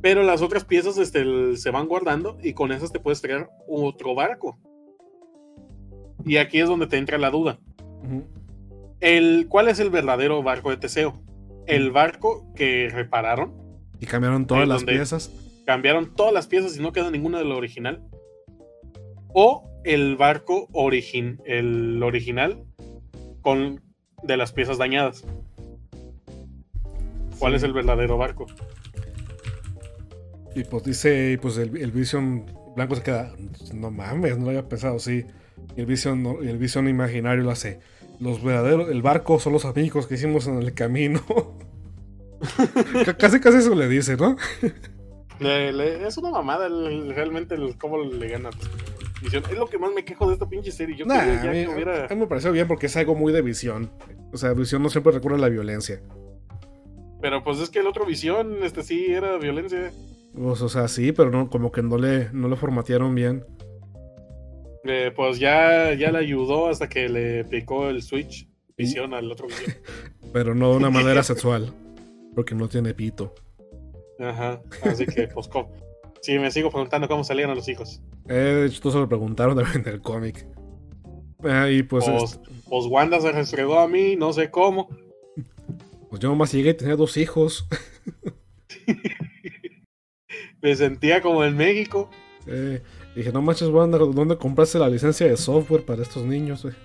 Pero las otras piezas este, el- se van guardando y con esas te puedes traer otro barco. Y aquí es donde te entra la duda. El, ¿Cuál es el verdadero barco de Teseo? ¿El barco que repararon? Y cambiaron todas las donde- piezas. ¿Cambiaron todas las piezas y no queda ninguna de lo original? ¿O el barco origin, el original con de las piezas dañadas? ¿Cuál Sí. es el verdadero barco? Y pues dice, pues el, el Vision blanco se queda, no mames, no lo había pensado, sí. El Vision, el Vision imaginario lo hace. Los verdaderos, el barco son los amigos que hicimos en el camino. Casi casi eso le dice, ¿no? Le- le- es una mamada el- realmente el, cómo le gana. Visión. Es lo que más me quejo de esta pinche serie. Yo Nah, quería a, mí, que hubiera- a mí me pareció bien porque es algo muy de visión. O sea, visión no siempre recurre a la violencia. Pero pues es que el otro visión, este sí era violencia. Pues, o sea, sí, pero no, como que no le, no le formatearon bien. Eh, pues ya, ya le ayudó hasta que le picó el switch visión al otro visión. Pero no de una manera sexual. Porque no tiene pito. Ajá. Así que pues co- sí, me sigo preguntando cómo salían a los hijos. Eh, de hecho, todos se lo preguntaron también en el cómic. Ah, y pues, Pues, este, pues Wanda se restregó a mí, no sé cómo. pues yo nomás llegué y tenía dos hijos. Me sentía como en México. Eh, dije, no manches, Wanda, ¿dónde compraste la licencia de software para estos niños? güey?"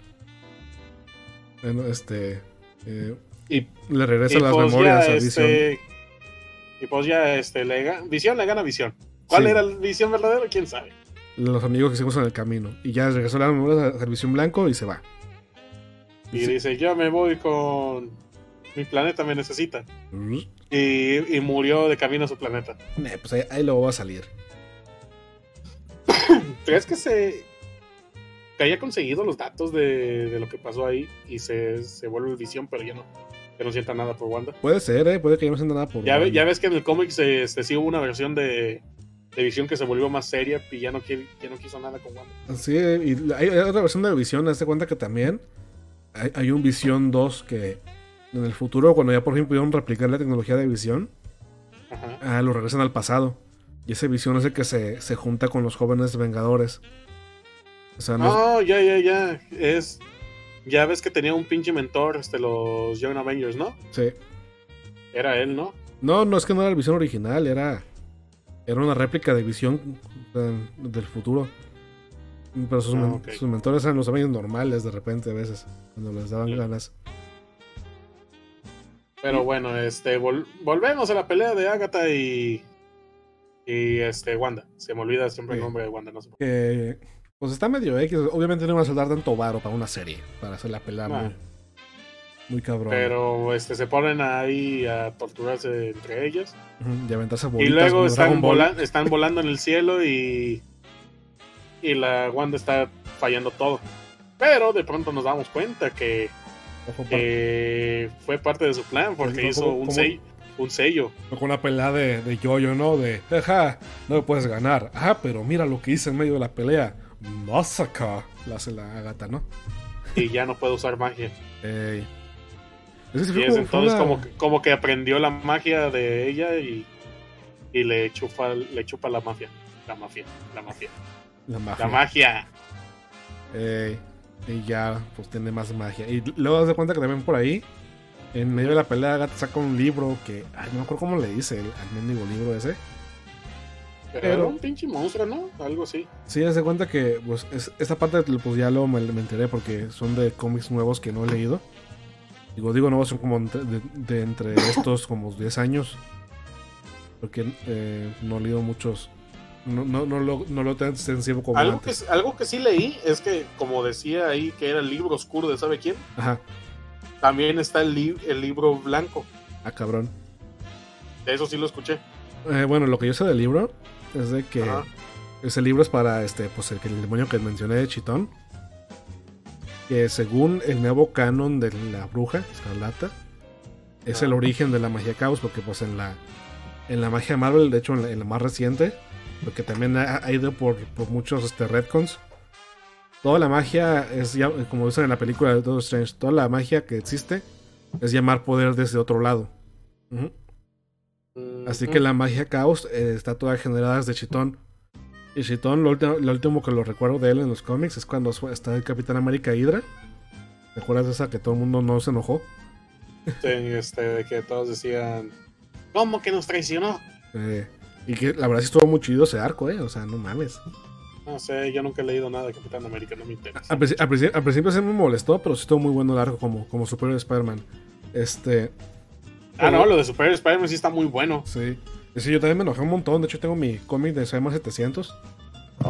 Bueno, este. eh, Y, le regresa y las pues memorias ya, a Vision. Y pues ya este, le Visión le gana Visión. ¿Cuál Sí. era el Visión verdadero? ¿Quién sabe? Los amigos que hicimos en el camino. Y ya regresó las memorias a Visión Blanco y se va. Y Sí. dice, yo me voy con... Mi planeta me necesita. Y, y murió de camino a su planeta. Eh, pues ahí, ahí luego va a salir. ¿Crees que se... que haya conseguido los datos de, de lo que pasó ahí y se, se vuelve el Visión, pero ya no, no sienta nada por Wanda? Puede ser, ¿eh? Puede que ya no sienta nada por. Ya, ve- Wanda. ya ves que en el cómic se, este, sí hubo una versión de, de Visión que se volvió más seria y ya no, quiere, ya no quiso nada con Wanda. Sí, y hay, hay otra versión de Visión, hazte cuenta que también hay, hay un Visión 2 que en el futuro, cuando ya por fin pudieron replicar la tecnología de Visión, ah, lo regresan al pasado. Y ese Visión es el que se, se junta con los jóvenes Vengadores. O sea, no es- No, ya, ya, ya. Es. Ya ves que tenía un pinche mentor, este, los Young Avengers, ¿no? sí. Era él, ¿no? No, no es que no era el Visión original, era, era una réplica de Visión del futuro. Pero sus, Ah, men- sus mentores eran los Avengers normales de repente a veces, cuando les daban Sí. ganas. Pero bueno, este, vol- volvemos a la pelea de Agatha y. Y este, Wanda. Se me olvida siempre el nombre de Wanda, no sé por que pues está medio X. Obviamente no iban a soltar tanto varo para una serie, para hacer la pelea Ah. muy, muy cabrón. Pero este, se ponen ahí a torturarse entre ellas. Ujú, y aventarse Y luego están, vola- están volando en el cielo y. Y la Wanda está fallando todo. Pero de pronto nos damos cuenta que fue parte de su plan porque ¿Cómo- hizo un, sello, un sello. Con una pelea de, de yo-yo, ¿no? De, ajá, no me puedes ganar. Ajá, pero mira lo que hice en medio de la pelea. Masaka. La hace la gata, ¿no? y ya no puede usar magia. Ey. Y es como- entonces una- como, que, como que aprendió la magia de ella y, y le chupa le chupa la mafia. La mafia, la mafia. La magia. La magia. Ey, y ya, pues tiene más magia. Y luego das de cuenta que también por ahí, en medio de la pelea, Gata saca un libro que. Ay, no me acuerdo cómo le dice el, al mendigo libro ese. Pero, Pero- era un pinche monstruo, ¿no? Algo así. Sí, de cuenta que pues, es- esta parte pues ya lo me, me enteré porque son de cómics nuevos que no he leído. Digo, digo nuevos son como entre- de, de entre estos como 10 años. Porque eh, no he leído muchos. No, no, no, lo, no lo tan extensivo como Algo que, antes. algo que sí leí es que, como decía ahí, que era el libro oscuro de sabe quién, Ajá, también está el, li- el libro blanco. ah, cabrón. De eso sí lo escuché. Eh, bueno, lo que yo sé del libro es de que Ajá. ese libro es para este, pues el, el demonio que mencioné de Chitón. Que según el nuevo canon de la bruja, Escarlata, es el origen de la magia caos, porque pues en la en la magia Marvel, de hecho en la, en la más reciente, porque también ha, ha ido por, por muchos este, retcons. Toda la magia es ya, como dicen en la película de Doctor Strange, toda la magia que existe es llamar poder desde otro lado. Así que la magia caos eh, está toda generada desde Chitón. Y Chitón, lo, último- lo último que lo recuerdo de él en los cómics es cuando está el Capitán América Hydra. ¿Te acuerdas de esa que todo el mundo no se enojó? Sí, este, de que todos decían, ¿cómo que nos traicionó? Eh, y que la verdad sí estuvo muy chido ese arco, ¿eh? O sea, no mames. No sé, yo nunca he leído nada de Capitán América, no me interesa. Al, princi- al principi- al principio se me molestó, pero sí estuvo muy bueno el arco como, como Superior Spider-Man. Este. Ah, no, lo de Super Spider-Man sí está muy bueno. Sí. Sí, yo también me enojé un montón. De hecho, tengo mi cómic de Spider-Man 700.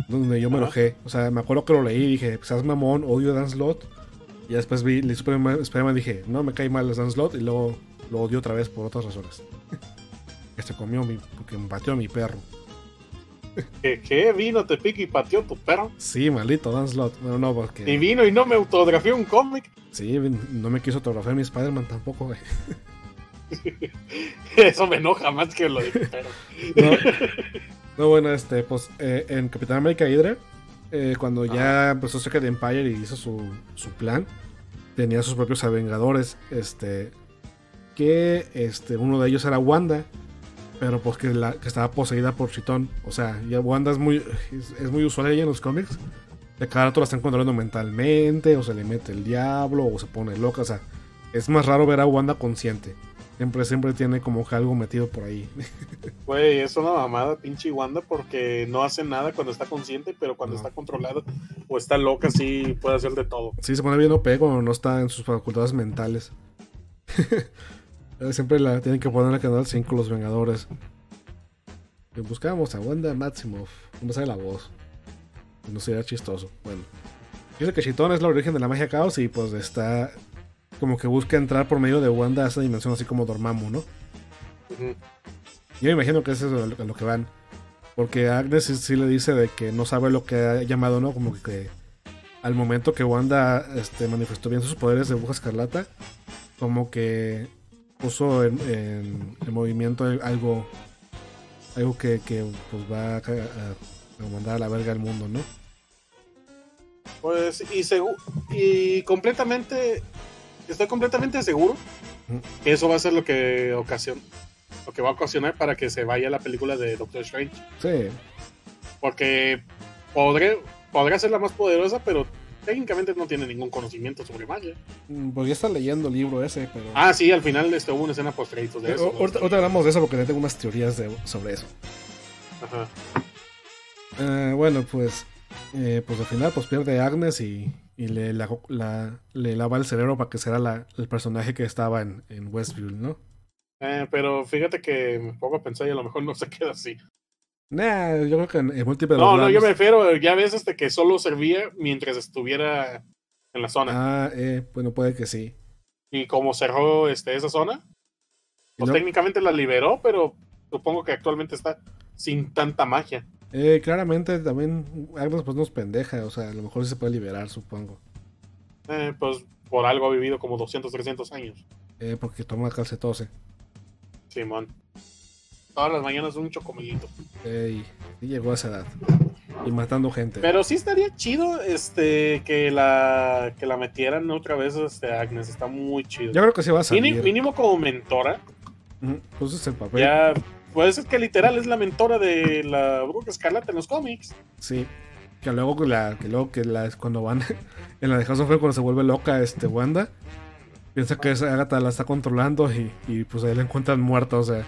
Donde yo me enojé. O sea, me acuerdo que lo leí y dije, seas mamón, odio a Dan Slott. Y después vi Superman Spider-Man y dije, no, me cae mal el Dan Slott. Y luego lo odio otra vez por otras razones. que se comió mi. porque me pateó a mi perro. ¿Qué, qué vino, te pica y pateó tu perro? Sí, maldito Dan. Bueno, no, Y porque. vino y no me autografió un cómic. Sí, no me quiso autografiar mi Spider-Man tampoco, güey. Eso me enoja más que lo de. No, no, bueno, este, pues eh, en Capitán América Hydra, eh, cuando ya empezó Secret Empire y hizo su, su plan, tenía sus propios Avengadores, este, que este, uno de ellos era Wanda, pero pues que, la, que estaba poseída por Chitón. O sea, ya Wanda es muy, es, es muy usual ella en los cómics. De cada rato la están controlando mentalmente, o se le mete el diablo, o se pone loca. O sea, es más raro ver a Wanda consciente. Siempre, siempre tiene como que algo metido por ahí. Güey, es una mamada, pinche Wanda, porque no hace nada cuando está consciente, pero cuando No. está controlada o está loca, sí puede hacer de todo. Sí, se pone bien OP cuando no está en sus facultades mentales. Siempre la tienen que poner en el canal 5 los Vengadores. Y buscamos a Wanda Maximoff. No sale la voz. No sería chistoso. Bueno. Dice que Chitón es la origen de la magia caos y pues está como que busca entrar por medio de Wanda a esa dimensión así como Dormammu, ¿no? Yo me imagino que eso es lo- a lo que van. Porque Agnes sí, sí le dice de que no sabe lo que ha llamado, ¿no? Como que al momento que Wanda este, manifestó bien sus poderes de bruja escarlata, como que puso en, en- en movimiento algo algo que, que, pues va a, ca- a- a mandar a la verga al mundo, ¿no? Pues, y, y completamente, estoy completamente seguro que eso va a ser lo que ocasiona, lo que va a ocasionar para que se vaya la película de Doctor Strange. Sí, Porque podré, podrá ser la más poderosa, pero técnicamente no tiene ningún conocimiento sobre magia. mm, pues ya está leyendo el libro ese, pero... Ah, sí, al final este, hubo una escena post de Eh, eso. ahorita, hablamos de eso porque tengo unas teorías de- sobre eso. Ajá. Eh, bueno, pues, eh, pues al final pues pierde Agnes y, y le, la- la- le lava el cerebro para que sea la- el personaje que estaba en, en Westview, ¿no? Eh, pero fíjate que me pongo a pensar y a lo mejor no se queda así. Nah, yo creo que en, en múltiples No, no, yo me refiero, ya ves este que solo servía mientras estuviera en la zona. Ah, eh, bueno, puede que sí. Y como cerró este, esa zona, pues no- técnicamente la liberó, pero supongo que actualmente está sin tanta magia. Eh, claramente también Agnes pues no es pendeja, o sea, a lo mejor sí se puede liberar, supongo. Eh, pues por algo ha vivido como 200, 300 años. Eh, porque toma calcetose. Simón. Todas las mañanas un chocomelito. Eh, y, llegó a esa edad. Y matando gente. Pero sí estaría chido este que la que la metieran otra vez este, Agnes. Está muy chido. yo creo que sí va a salir. Mínimo, mínimo como mentora. Pues es el papel. Ya, puede ser que literal es la mentora de la Bruja Escarlata en los cómics. Sí. Que luego que la, que luego que la cuando van en la de House of Fire, cuando se vuelve loca este Wanda, piensa que esa Agatha la está controlando y, y, pues ahí la encuentran muerta, o sea.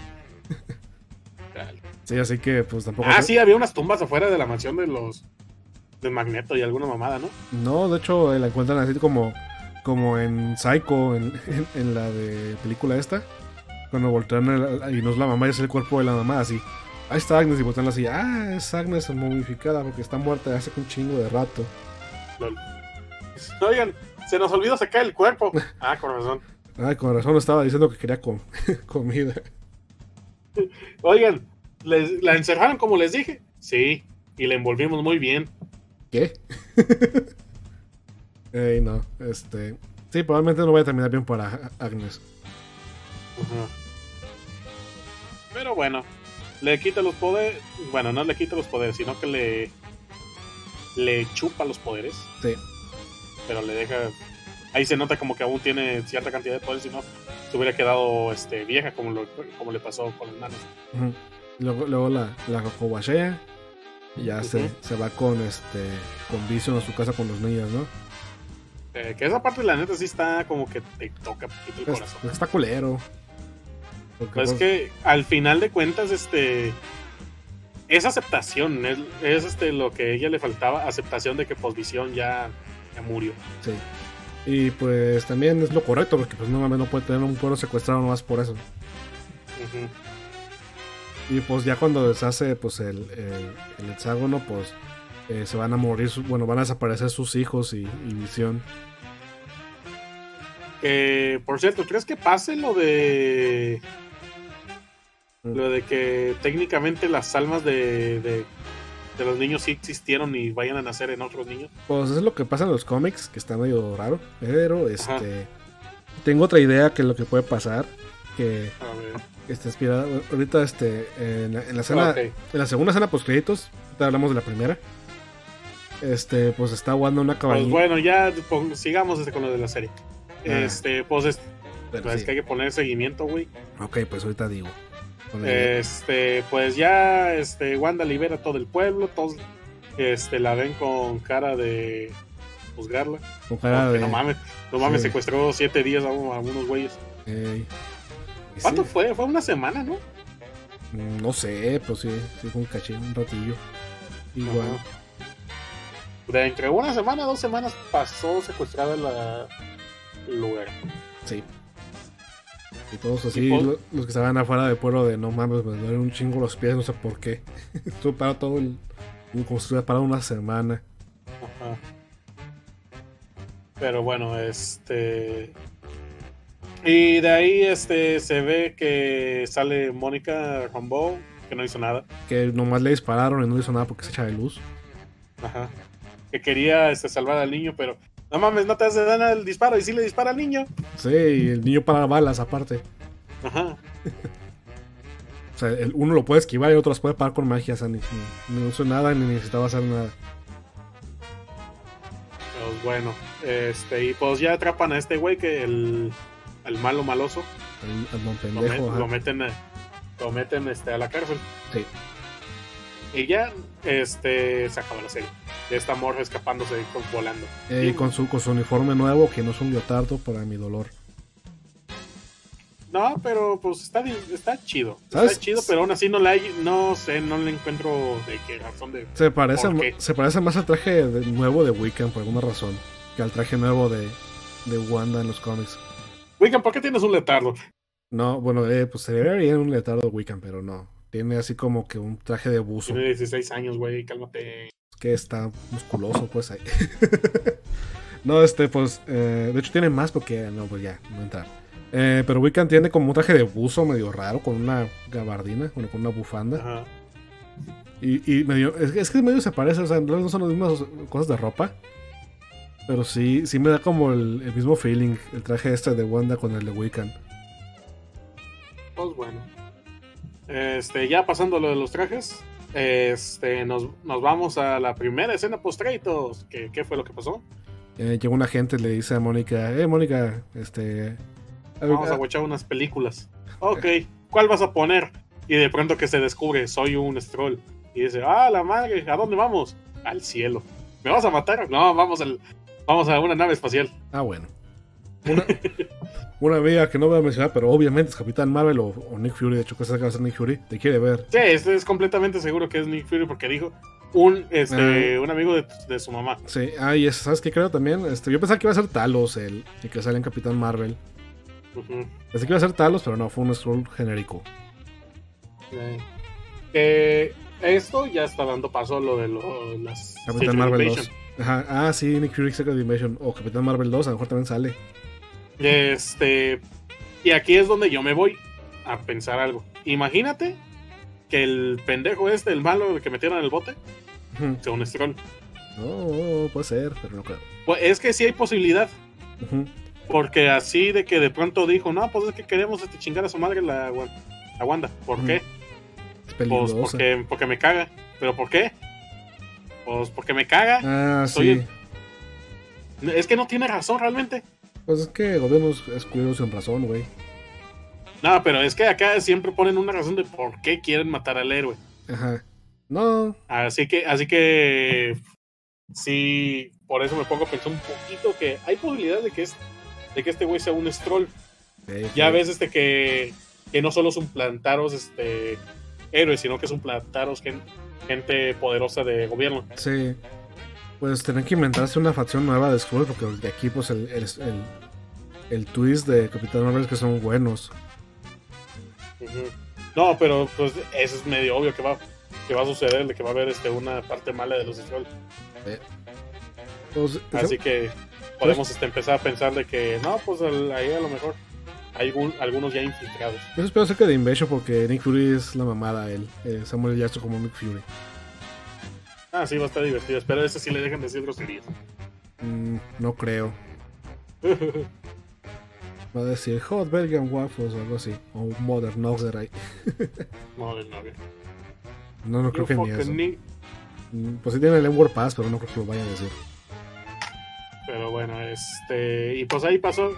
Sí, así que pues tampoco. Ah, sí, había unas tumbas afuera de la mansión de los de Magneto y alguna mamada, ¿no? No, de hecho eh, la encuentran así como, como en Psycho, en, en- en la de película esta. Cuando voltean el- y no es la mamá, es el cuerpo de la mamá, así. Ahí está Agnes y voltean así. Ah, es Agnes momificada porque está muerta hace un chingo de rato. Lol. Oigan, se nos olvidó sacar el cuerpo. Ah, con razón. Ay, con razón estaba diciendo que quería com- comida. Oigan, ¿les- ¿la encerraron como les dije? Sí, y la envolvimos muy bien. ¿Qué? Ey, no, este. Sí, probablemente no vaya a terminar bien para Agnes. Pero bueno, le quita los poderes. Bueno, no le quita los poderes, sino que le. Le chupa los poderes. Sí. Pero le deja. Ahí se nota como que aún tiene cierta cantidad de poderes, si no, se hubiera quedado este, vieja, como, lo- como le pasó con las manos. Luego, luego la, la cobachea y ya se, se va con este con Vision a su casa con los niños, ¿no? Eh, que esa parte, la neta, sí está como que te toca poquito el Es- corazón. está culero. Porque, Pues es pues, que al final de cuentas, este. Es aceptación, es, es, este lo que a ella le faltaba, aceptación de que Posvisión ya, ya murió. sí. Y pues también es lo correcto, porque pues no no puede tener un pueblo secuestrado nomás por eso. Y pues ya cuando deshace pues el, el, el hexágono, pues eh, se van a morir, bueno, van a desaparecer sus hijos y, y visión. Que, por cierto, ¿crees que pase lo de. Lo de que técnicamente las almas de, de, de los niños sí existieron y vayan a nacer en otros niños? Pues es lo que pasa en los cómics, que está medio raro. Pero este. Ajá. Tengo otra idea que lo que puede pasar. Que está inspirada. Ahorita este. En la, en la escena. Ok. En la segunda escena post créditos. Ahorita hablamos de la primera. Este, pues está jugando una Pues cabañita. bueno, ya pon- sigamos este con lo de la serie. Ah. Este, pues es, pues, sí. que hay que poner seguimiento, güey. Ok, pues ahorita digo. Este, pues ya este, Wanda libera todo el pueblo, todos este, la ven con cara de juzgarla. con cara de. No mames, no mames, sí. secuestró siete días a, un- a unos güeyes. Ey. ¿Cuánto sí, fue? Fue una semana, ¿no? mm, No sé, pues sí, sí, fue un cachín, un ratillo. Igual. Ajá. De entre una semana dos semanas pasó secuestrada la el lugar. Sí. Y todos así, Y los que estaban afuera del pueblo de no mames, me duelen un chingo los pies, no sé por qué. Estuvo parado todo el. Como si estuviera parado una semana. Ajá. Pero bueno, este. Y de ahí este se ve que sale Mónica Rambeau, que no hizo nada. Que nomás le dispararon y no hizo nada porque se echa de luz. Ajá. Que quería este, salvar al niño, pero. No mames, no te hace nada el disparo. Y sí le dispara al niño. Sí, y el niño para balas aparte. Ajá. O sea, el uno lo puede esquivar y el otro las puede parar con magia. O sea, ni, nada ni necesitaba hacer nada. Pues bueno, este, y pues ya atrapan a este güey que el, el malo maloso El, el don lo, met- lo meten, a- lo meten este, a la cárcel. Sí. Y ya este, se acaba la serie. De esta morra escapándose volando. Eh, con, su, con su uniforme nuevo, que no es un leotardo, para mi dolor. No, pero pues está, está chido. ¿Sabes? Está chido, pero aún así no hay, no sé, no le encuentro de qué razón de. Se parece, se parece más al traje de- nuevo de Wiccan por alguna razón que al traje nuevo de, de Wanda en los cómics. Wiccan, ¿por qué tienes un letardo? No, bueno, eh, pues se debería bien un letardo de Wiccan, pero no. Tiene así como que un traje de buzo Tiene 16 años, güey, cálmate. Que está musculoso, pues ahí. no, este, pues, eh, de hecho tiene más porque, no, pues ya, no entra. Eh, pero Wiccan tiene como un traje de buzo medio raro con una gabardina, bueno, con una bufanda. Ajá. Y, y medio, es, que- es que medio se parece, o sea, no son las mismas cosas de ropa. Pero sí, sí me da como el, el mismo feeling, el traje este de Wanda con el de Wiccan. Pues bueno. Este, ya pasando lo de los trajes, este, nos, nos vamos a la primera escena post créditos. ¿Qué, ¿Qué fue lo que pasó? Eh, llega una gente y le dice a Mónica, eh, Mónica, este... Vamos a watchar unas películas. Ok, ¿cuál vas a poner? Y de pronto que se descubre, soy un stroll. Y dice, ah, la madre, ¿a dónde vamos? Al cielo. ¿Me vas a matar? No, vamos al, vamos a una nave espacial. Ah, bueno. Una, una amiga que no voy a mencionar, pero obviamente es Capitán Marvel o, o Nick Fury, de hecho que que va a ser Nick Fury, te quiere ver. Sí, este es completamente seguro que es Nick Fury porque dijo un, este, Ah. un amigo de, de su mamá. Sí, ah, y ¿sabes qué creo también? Este, yo pensaba que iba a ser Talos el, el que sale en Capitán Marvel. Ujú. Pensé que iba a ser Talos, pero no, fue un scroll genérico. Eh, esto ya está dando paso a lo de lo- las Capitán Secret Marvel Invasion. 2. Ajá, ah, sí, Nick Fury Secret Invasion. O Capitán Marvel 2, a lo mejor también sale. Este, y aquí es donde yo me voy a pensar algo. Imagínate que el pendejo este, el malo el que metieron en el bote, sea un Skrull. No, puede ser, pero no creo. Pues es que sí hay posibilidad, porque así de que de pronto dijo, no, pues es que queremos este, chingar a su madre la, la Wanda. ¿Por qué? Es Pues porque, porque me caga. ¿Pero por qué? Pues porque me caga. Ah, Soy sí. el- Es que no tiene razón realmente. Pues es que gobiernos es curioso sin razón, güey. No, pero es que acá siempre ponen una razón de por qué quieren matar al héroe. Ajá. No, Así que, así que sí, por eso me pongo a pensar un poquito que hay posibilidad de que es, de que este güey sea un stroll. eh, Ya ves este que, que no solo son plantaros este héroes, sino que son plantaros gen- gente poderosa de gobierno. Sí. Pues tienen que inventarse una facción nueva de Skrull, porque de aquí, pues el, el, el, el twist de Capitán Marvel es que son buenos. No, pero pues eso es medio obvio que va, que va a suceder, de que va a haber este, una parte mala de los Scrolls. Pues, Así que podemos este, empezar a pensar de que no, pues ahí a lo mejor hay algunos ya infiltrados. Yo espero acerca de Invasion porque Nick Fury es la mamada, él. Eh, Samuel Jackson como Nick Fury. Ah, sí, va a estar divertido. Espero ese sí le dejen decir groserías. Mm, no creo. Va a decir Hot Belgian Waffles o algo así. O Modern Nugget ahí. no, no, no. Creo You que ni eso. Mm, Pues sí tiene el Enward Pass, pero no creo que lo vaya a decir. Pero bueno, este. Y pues ahí pasó.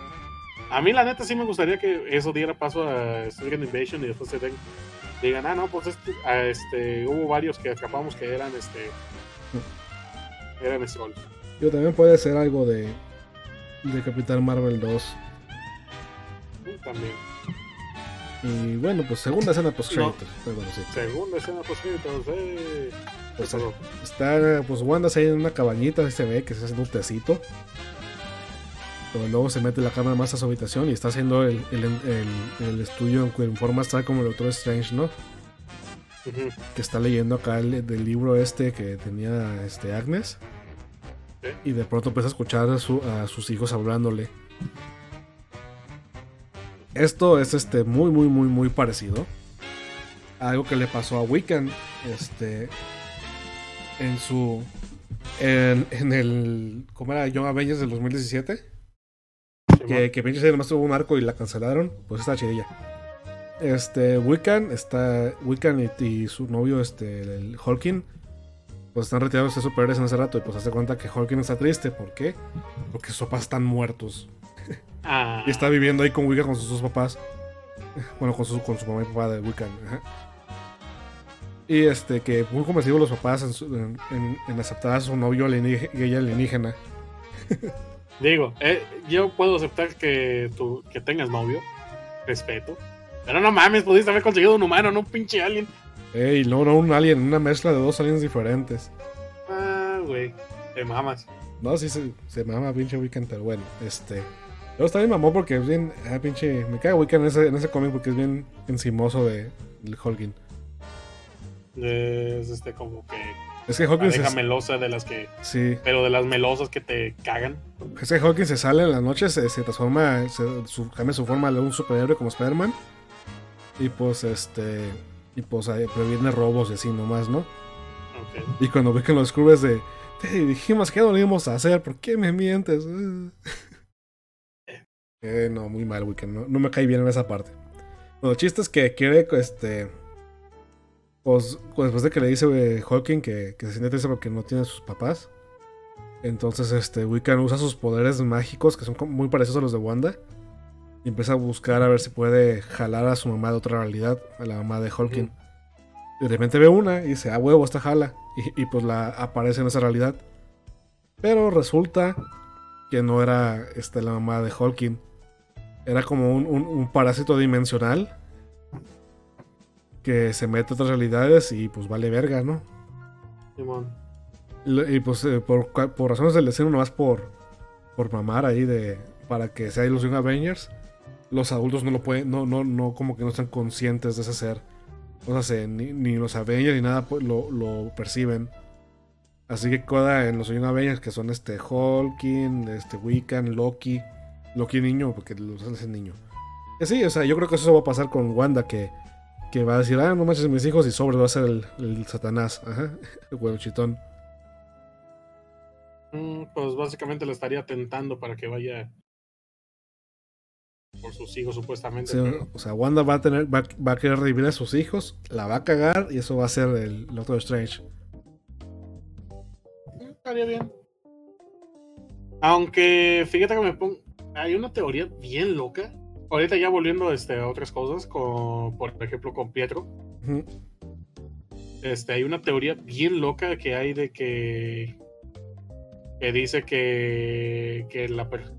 A mí, la neta, sí me gustaría que eso diera paso a Stricken Invasion y después se den- digan, ah, no, pues este, a este, hubo varios que atrapamos que eran este. Eran Scrolls. Yo también puede ser algo de, de Capitán Marvel 2. Mm, También. Y bueno, pues segunda escena post créditos. Bueno, sí. Segunda escena post créditos, eh. Pues. Está, pues Wanda se en una cabañita, se ve que se haciendo un tecito. Luego se mete la cámara más a su habitación y está haciendo el, el, el- el estudio en, forma está como el Doctor Strange, ¿no? Que está leyendo acá el, del libro este que tenía este Agnes. Y de pronto empieza a escuchar a, su- a sus hijos hablándole. Esto es este muy, muy, muy, muy parecido. a algo que le pasó a Wiccan. Este. En su. En, en el. ¿Cómo era? Young Avengers del 2017. Que, que pinche serie nomás tuvo un arco y la cancelaron. Pues está chidilla. Este. Wiccan está. Wiccan y, y su novio, este. El Hulkin. Pues están retirados de superhéroes en ese rato. Y pues hace cuenta que Hulkin está triste. ¿Por qué? Porque sus papás están muertos. Ah, Y está viviendo ahí con Wiccan con sus dos papás. Bueno, con su, con su mamá y papá de Wiccan. ajá. Y este, que muy convencidos los papás en, su- en- en- en aceptar a su novio alienígena, gay alienígena. Digo, eh, yo puedo aceptar que, tú, que tengas novio. Respeto. Pero no mames, pudiste haber conseguido un humano, no un pinche alien. Ey, no, no, un alien, una mezcla de dos aliens diferentes. Ah, güey. Te mamas. No, sí se, se mama pinche Wiccan, pero bueno, este. Pero está bien mamón porque es bien. Ah, pinche. Me cae Wiccan en ese, en ese cómic porque es bien encimoso de, del Hulkin. Es este como que Es que Hulkin se, pareja melosa de las que. sí, Pero de las melosas que te cagan. es que Hulkin se sale en las noches, se, se transforma, se, su, cambia su forma a un superhéroe como Spider-Man. Y pues este. Y pues previene robos y así nomás, ¿no? Ok. Y cuando Wiccan lo descubre es de. Te dijimos que no lo íbamos a hacer, ¿por qué me mientes? eh, no, muy mal, Wiccan, no, no me cae bien en esa parte. Bueno, el chiste es que quiere, este. Pues, después de que le dice eh, Hawking que, que se siente triste porque no tiene sus papás. Entonces, este, Wiccan usa sus poderes mágicos, que son muy parecidos a los de Wanda. Y empieza a buscar a ver si puede jalar a su mamá de otra realidad, a la mamá de Hawking. Y de repente ve una y dice, ah, huevo, esta jala. Y, y pues la aparece en esa realidad. Pero resulta que no era este, la mamá de Hawking. Era como un, un- un parásito dimensional. Que se mete a otras realidades y pues vale verga, ¿no? Simón. Y pues eh, por, por razones del destino, nomás por, por mamar ahí de. para que sea ilusión Avengers. Los adultos no lo pueden. No, no, no, como que no están conscientes de ese ser. O sea, se- ni, ni los Avengers ni nada pues, lo, lo perciben. Así que queda en los Young Avengers que son este Hulkin, este Wiccan, Loki. Loki niño, porque los hace niño. Sí, o sea, yo creo que eso va a pasar con Wanda, que, que va a decir, ah, no manches mis hijos y sobre va a ser el, el Satanás. Ajá, el huevo chitón. Mm, pues básicamente le estaría tentando para que vaya por sus hijos supuestamente. Sí, pero- o sea, Wanda va a tener, va, va a querer revivir a sus hijos, la va a cagar y eso va a ser el Doctor Strange. Estaría bien. Aunque fíjate que me pongo. Hay una teoría bien loca. Ahorita ya volviendo este, a otras cosas, con, por ejemplo con Pietro. Este, hay una teoría bien loca que hay de que. que dice que. que, la, per-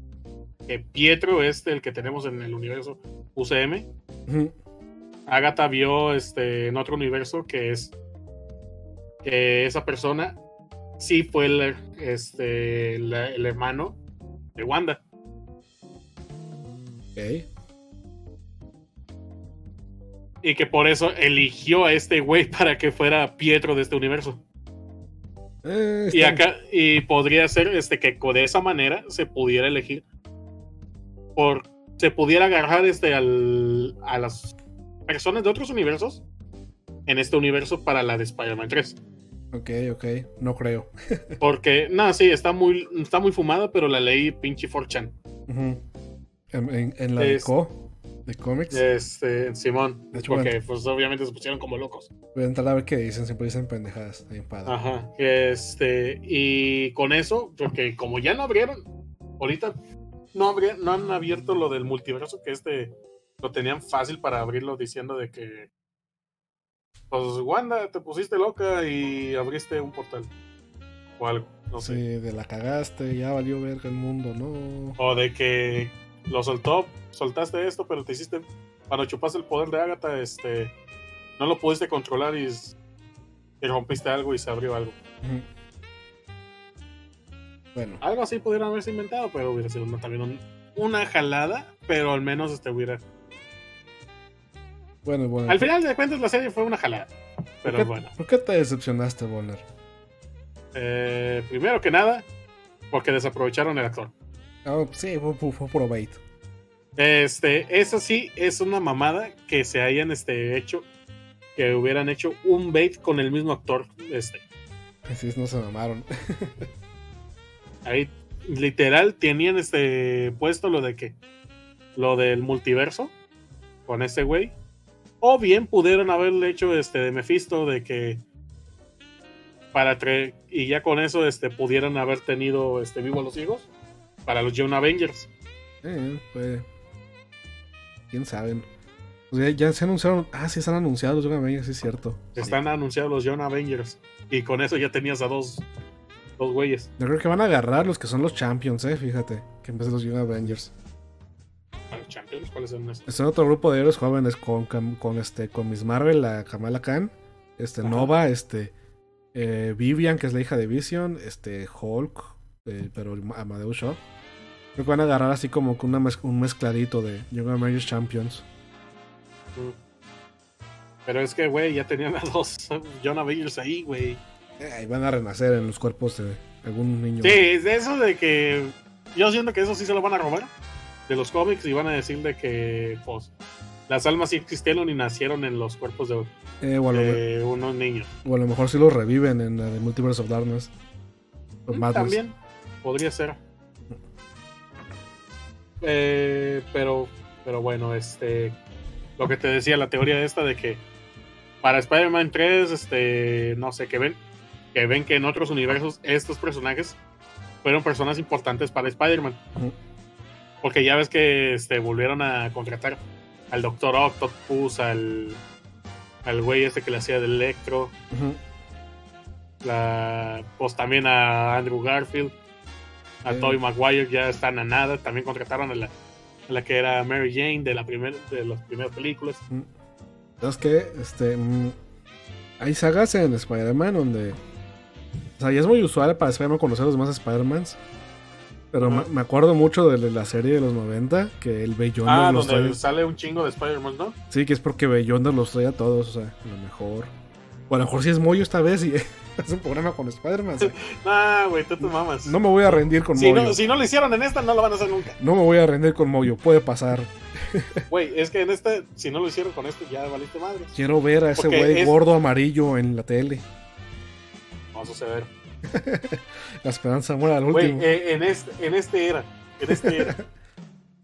que Pietro es el que tenemos en el universo UCM. Ujú. Agatha vio este, en otro universo que es que esa persona sí fue el, este, el hermano de Wanda. Ok. Y que por eso eligió a este güey para que fuera Pietro de este universo. Eh, Y acá, y podría ser este que de esa manera se pudiera elegir. Por se pudiera agarrar este al, a las personas de otros universos en este universo para la de Spider-Man 3. Ok, ok, no creo. Porque, no, sí, está muy, está muy fumada, pero la leí pinche 4chan. Ujú. En, en- en la de Es- Co, de cómics, Este, Simón. De hecho, porque, pues, obviamente se pusieron como locos. voy a entrar a ver qué dicen, siempre dicen pendejadas. Padre. Ajá. Este, y con eso, porque como ya no abrieron, ahorita no, abri- no han abierto lo del multiverso, que este lo tenían fácil para abrirlo diciendo de que, pues, Wanda, te pusiste loca y abriste un portal. O algo, no Sí, sé. de la cagaste, ya valió ver el mundo, no. O de que lo soltó, soltaste esto, pero te hiciste, cuando chupaste el poder de Agatha, este, no lo pudiste controlar y, rompiste algo y se abrió algo. Bueno, Algo así pudieron haberse inventado, pero hubiera sido una- también un- una jalada, pero al menos este hubiera. bueno, bueno. Al final de cuentas, la serie fue una jalada. ¿Por Pero qué, bueno, ¿Por qué te decepcionaste, Bonner? eh, primero que nada, porque desaprovecharon el actor. Ah, sí, fue, fue, puro bait. Este, eso sí es una mamada que se hayan este, hecho, que hubieran hecho un bait con el mismo actor. Este, Sí, no se mamaron. ahí literal tenían este puesto lo de que lo del multiverso con ese güey o bien pudieron haberle hecho este de Mephisto de que para y ya con eso este pudieran haber tenido este vivo a los ciegos para los Young Avengers Eh, pues. Quién sabe. Pues ya, ya se anunciaron. Ah, sí, están anunciados. Yo también, sí, es cierto. están anunciados los Young Avengers y con eso ya tenías a dos dos güeyes Yo creo que van a agarrar los que son los Champions, eh, fíjate. Que en vez de los Young Avengers. ¿A los Champions cuáles son estos? Están otro grupo de héroes jóvenes con, con, con, este, con Miss Marvel, la Kamala Khan, este, Ajá. Nova, este, eh, Vivian, que es la hija de Vision, este, Hulk, eh, pero Amadeus Shaw. Creo que van a agarrar así como una mez- un mezcladito de Young Avengers Champions. pero es que güey ya tenían a dos Young Avengers ahí güey Eh, y van a renacer en los cuerpos de algún niño. Sí, es de eso de que yo siento que eso sí se lo van a robar de los cómics y van a decir de que pues las almas sí existieron y nacieron en los cuerpos de, Eh, de unos niños. o a lo mejor sí los reviven en la de Multiverse of Darkness. Los Mm. También podría ser. Eh, pero, pero bueno, este, lo que te decía, la teoría esta de que para Spider-Man 3, este, no sé, que ven, que ven que en otros universos estos personajes fueron personas importantes para Spider-Man. Porque ya ves que este, volvieron a contratar al Doctor Octopus, al, al güey este que le hacía de Electro, la, pues también a Andrew Garfield, a Sí. Tobey Maguire ya están a nada, también contrataron a la, a la que era Mary Jane de la primer, de las primeras películas. ¿Sabes qué? Este. mm, hay sagas en Spider-Man donde. O sea, ya es muy usual para Spider-Man conocer a los demás Spider-Mans. Pero me, me acuerdo mucho de la serie de los 90 que el Beyonder Ah, los donde trae. sale un chingo de Spider-Man, ¿no? Sí, que es porque Beyonder los trae a todos, o sea, a lo mejor. O a lo mejor sí es Moyo esta vez y hace un programa con Spider-Man. o sea, Ah, güey, tú te mamas. no me voy a rendir con si, Moyo. no, si no lo hicieron en esta, no lo van a hacer nunca. No me voy a rendir con Moyo, puede pasar. Güey, es que en este, si no lo hicieron con este, ya valiste madre. Quiero ver a ese güey es- gordo amarillo en la tele. No va a suceder. La esperanza muere al Güey, último. eh, en, este, en este era. En este era.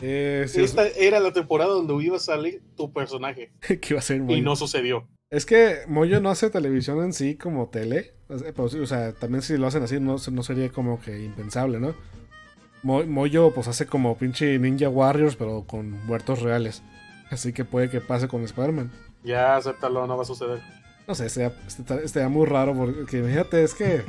Eh, sí, es- Esta era la temporada donde iba a salir tu personaje. que iba a ser Y Moyo. no sucedió. Es que Moyo no hace televisión en sí como tele. O sea, pero sí, o sea, también si lo hacen así no, no sería como que impensable, ¿no? Mo- Moyo pues hace como pinche Ninja Warriors pero con muertos reales. Así que puede que pase con Spider-Man. Ya, acéptalo, no va a suceder. No sé, estaría, estaría- estaría muy raro porque imagínate, es que,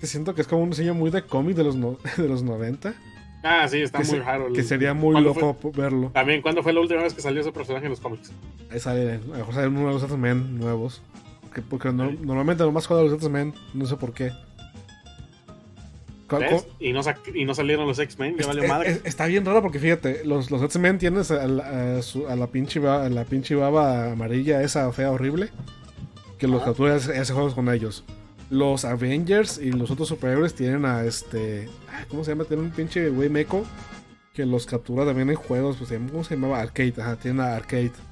que siento que es como un diseño muy de cómic de los, no- de los 90. Ah, sí, está Que, muy se- raro. el- que sería muy ¿Cuándo loco verlo. También, ¿cuándo fue la última vez que salió ese personaje en los cómics? Ahí sale, a lo mejor salen uno de los X-Men nuevos. Porque, porque no- normalmente nomás juega los X-Men, no sé por qué. Y no, y no salieron los X-Men, ya eh, madre. Está bien raro porque fíjate, los, los X-Men tienes a la, a su- a la pinche baba, a la pinche baba amarilla, esa fea horrible, que los capturas y hace juegos con ellos. Los Avengers y los otros superhéroes tienen a este. ¿Cómo se llama? Tienen un pinche güey meco que los captura también en juegos. Pues, ¿Cómo se llamaba? Arcade. Ajá, tienen a Arcade.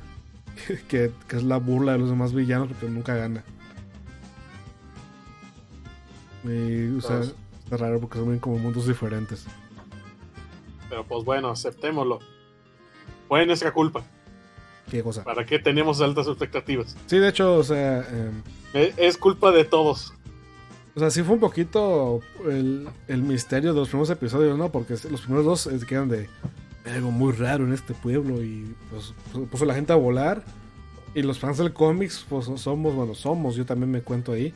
Que, que es la burla de los demás villanos porque nunca gana. Y, o sea, Todos. está raro porque son como mundos diferentes. Pero pues bueno, aceptémoslo. Fue nuestra culpa. ¿Qué cosa? ¿Para qué tenemos altas expectativas? Sí, de hecho, o sea, em, Eh, Es culpa de todos. O sea, sí fue un poquito el, el misterio de los primeros episodios, ¿no? Porque los primeros dos eh, quedan de "Hay algo muy raro en este pueblo y pues pu- puso la gente a volar. Y los fans del cómics, pues somos, bueno, somos, yo también me cuento ahí.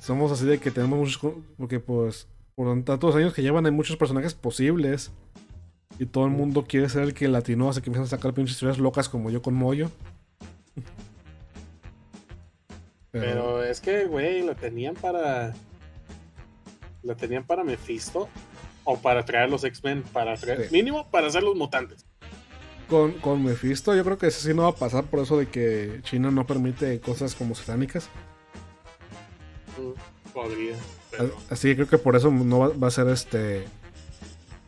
Somos así de que tenemos muchos, porque pues por tantos años que llevan hay muchos personajes posibles. Y todo el mundo quiere ser el que latino, así que empiezan a sacar pinches historias locas como yo con Moyo. Pero es que, güey, lo tenían para. Lo tenían para Mephisto. O para traer los X-Men. Para traer. Sí. Mínimo para hacer los mutantes. Con, con Mephisto, yo creo que eso sí no va a pasar por eso de que China no permite cosas como satánicas. Mm, Podría. Pero. Así que creo que por eso no va, va a ser este.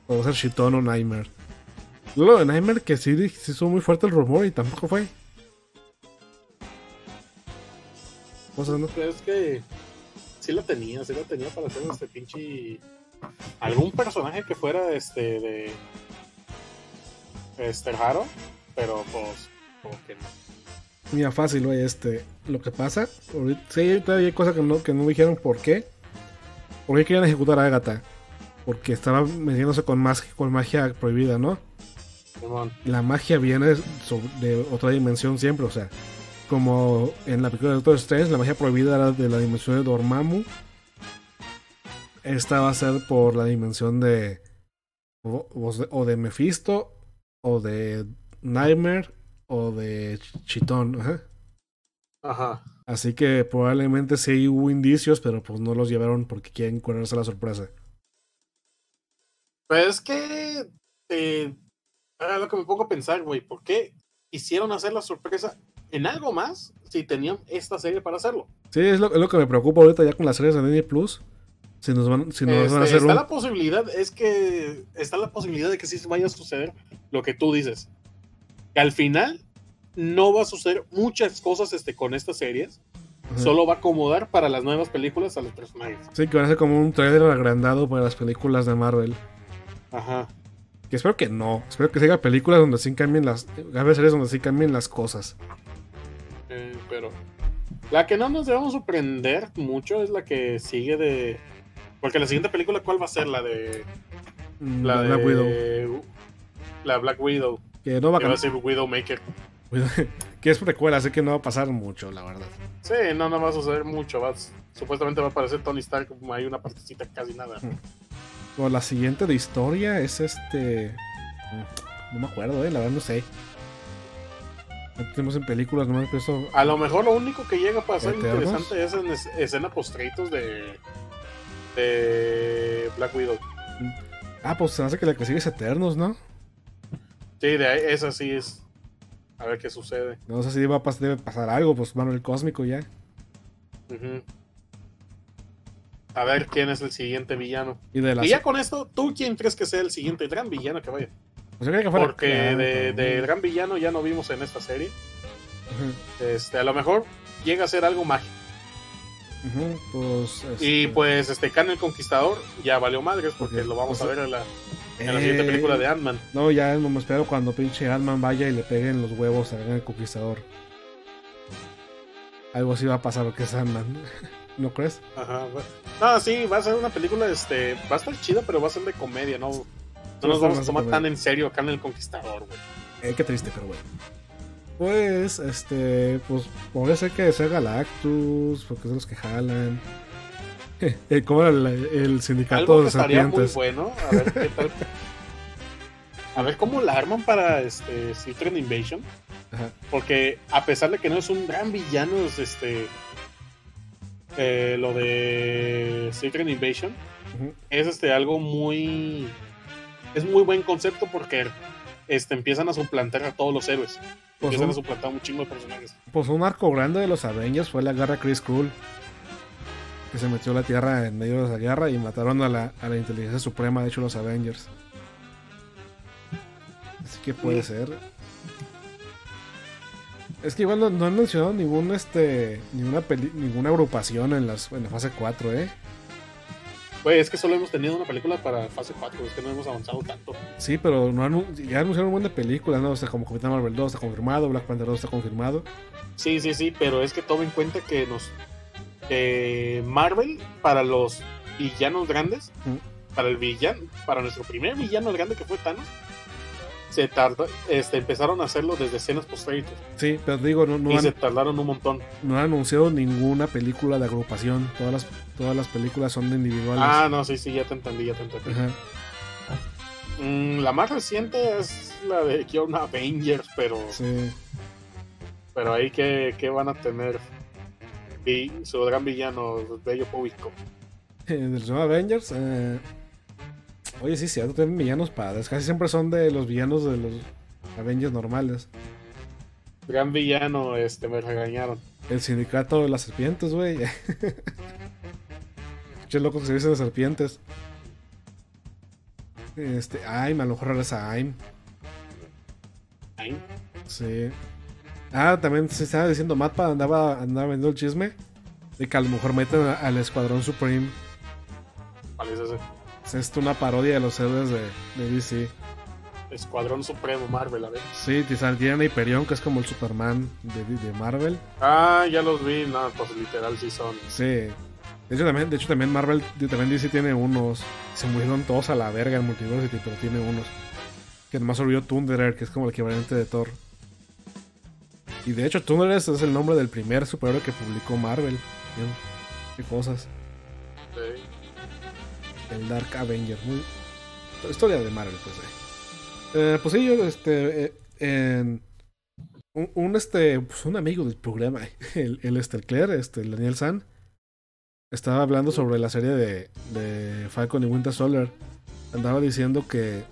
o Va a ser Shiton o Nightmare. Lo de Nightmare que sí se hizo muy fuerte el rumor y tampoco fue. Sea, no- Pero es que. Sí lo tenía, sí lo tenía para hacer este pinche. Algún personaje que fuera este de. Este raro. Pero pues. Como que no. Mira, fácil, güey, este. Lo que pasa, ahorita, sí, todavía hay cosas que no, que no dijeron por qué. ¿Por qué querían ejecutar a Agatha? Porque estaba metiéndose con, más, con magia prohibida, ¿no? La magia viene de otra dimensión siempre, o sea, como en la película de Doctor Strange, la magia prohibida era de la dimensión de Dormammu. Esta va a ser por la dimensión de o, de- Mephisto, o de Nightmare, o de Chitón. ajá. Ajá. Así que probablemente sí hubo indicios, pero pues no los llevaron porque quieren curarse la sorpresa. Pero es que. Eh, ahora lo que me pongo a pensar, güey. ¿Por qué hicieron hacer la sorpresa en algo más si tenían esta serie para hacerlo? Sí, es lo, es lo que me preocupa ahorita ya con las series de Disney Plus. Si nos van, si nos Este, van a hacer está un... la posibilidad, es que está la posibilidad de que sí vaya a suceder lo que tú dices. Que al final no va a suceder muchas cosas este, con estas series. Ajá. Solo va a acomodar para las nuevas películas a los personajes. Sí, que van a ser como un trailer agrandado para las películas de Marvel. Ajá. Que espero que no. Espero que siga películas donde sí cambien las. Haga series donde sí cambien las cosas. Pero la que no nos debemos sorprender mucho es la que sigue de. Porque la siguiente película, ¿cuál va a ser? La de. Mm, La de. Black Widow. La Black Widow. Que no va a Que va a cambiar. ser Widowmaker. que es precuela, así que no va a pasar mucho, la verdad. Sí, no, no va a suceder mucho. va- supuestamente va a aparecer Tony Stark. como Hay una partecita casi nada. O la siguiente de historia es este. mm, No me acuerdo, eh, la verdad no sé. No tenemos en películas, no me he puesto. A lo mejor lo único que llega para ser interesante es en es- escena post-créditos de. de Black Widow. Ah, pues se hace que la que sigue es Eternos, ¿no? Sí, de ahí, esa sí es. A ver qué sucede. No sé si va a pas- debe pasar algo, pues Marvel Cósmico ya. A ver quién es el siguiente villano. Y de la. Y ya con esto, ¿tú quién crees que sea el siguiente gran villano que vaya? Pues yo que Porque de, gran villano ya no vimos en esta serie. Este, a lo mejor llega a ser algo mágico. pues. Y este, pues este Khan el Conquistador ya valió madres porque lo vamos pues, a ver en la, en la siguiente eh, película de Ant-Man. No, ya no me espero cuando pinche Ant-Man vaya y le peguen los huevos a el conquistador. Algo así va a pasar porque es Ant-Man. ¿No crees? Ajá. va- No, sí, va a ser una película, este, va a estar chida, pero va a ser de comedia, no, no nos vamos a tomar tan en serio Khan el Conquistador, güey. Eh, qué triste, pero bueno. Pues, este, pues podría ser que sea Galactus, porque de los que jalan. Eh, como era el, el sindicato Algo que de estaría muy bueno, a ver qué tal. A ver cómo la arman para este Secret Invasion. Ajá. Porque a pesar de que no es un gran villano, es este. eh, lo de Secret Invasion, es este algo muy. Es muy buen concepto porque este, empiezan a suplantar a todos los héroes. Pues empiezan un- a suplantar un chingo de personajes. Pues un arco grande de los Avengers fue la guerra Chris Krull. Que se metió a la Tierra en medio de esa guerra y mataron a la, a la inteligencia suprema, de hecho, los Avengers. Así que puede ser. Es que igual no, no han mencionado ningún este ninguna peli- ninguna agrupación en las en la fase 4, eh. Güey, es que solo hemos tenido una película para fase 4, es que no hemos avanzado tanto. Sí, pero no anu- ya anunciaron un buen de películas, ¿no? O sea, como Capitán Marvel 2 está confirmado, Black Panther 2 está confirmado. Sí, sí, sí, pero es que toma en cuenta que nos. que Marvel, para los villanos grandes, Mm. para el villano, para nuestro primer villano grande que fue Thanos, se tardó, este, empezaron a hacerlo desde escenas post Sí, pero digo, no, no y han, se tardaron un montón. no han anunciado ninguna película de agrupación. Todas las, todas las películas son individuales. Ah, no, sí, sí, ya te entendí, ya te entendí. Ajá. Mm, la más reciente es la de Kion Avengers, pero, Sí. pero ahí que, que van a tener Vi- su gran villano, Bello Público. de nuevos Avengers. eh, Oye, sí, cierto, tienen villanos padres. Casi siempre son de los villanos de los Avengers normales. Gran villano, este, me regañaron. El sindicato de las serpientes, güey. Che loco que se dicen de serpientes. Este, Aim, a lo mejor regresa Aim. Ay, Sí. Ah, también se estaba diciendo Mappa, andaba, andaba vendiendo el chisme de que a lo mejor meten al Escuadrón Supreme. ¿Cuál es ese? Es esto una parodia de los héroes de, de DC. Escuadrón Supremo Marvel, a ver. Sí, tienen a Hyperion, que es como el Superman de, de Marvel. Ah, ya los vi, no, pues literal sí son. Sí. De hecho, también, de hecho, también Marvel, también DC tiene unos. Se murieron todos a la verga en Multiversity, pero tiene unos. Que nomás olvidó Thunderer, que es como el equivalente de Thor. Y de hecho, Thunderer es el nombre del primer superhéroe que publicó Marvel. Bien, Qué cosas. El Dark Avenger. Muy... Historia de Marvel, pues. eh. Eh, pues sí, yo, este. eh, un, este. Pues un amigo del programa, el, el este, Claire, este, el Daniel San. Estaba hablando sobre la serie de, de Falcon y Winter Soldier. Andaba diciendo que,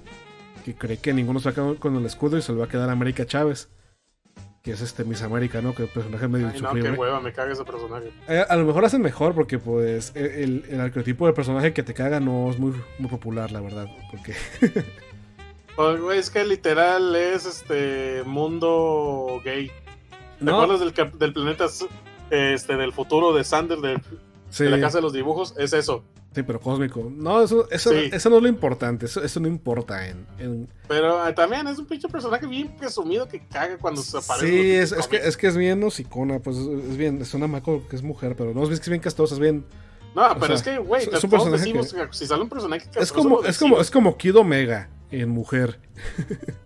que cree que ninguno se va a quedar con el escudo y se lo va a quedar América Chávez. Que es este Miss América, ¿no? Que un personaje medio Ay, no, qué hueva, me caga ese personaje. Eh, a lo mejor hacen mejor porque pues e- el, el arquetipo de personaje que te caga no es muy, muy popular, la verdad. Porque Pues, es que literal es este mundo gay. ¿Te no, acuerdas del, del planeta este, del futuro de Sander de, sí, de la casa de los dibujos? Es eso. sí, pero cósmico. No, eso, eso, Sí. eso no es lo importante. Eso, eso no importa en, en- Pero eh, también es un pinche personaje bien presumido que caga cuando se aparece. Sí, es, es que, es que es bien hocicona, pues es, es bien, es una maco que es mujer, pero no es que es bien castosa, es bien. No, pero sea, es que, güey, es- todos es decimos que- que si sale un personaje Es castroso, como, es como, es como Kid Omega en mujer.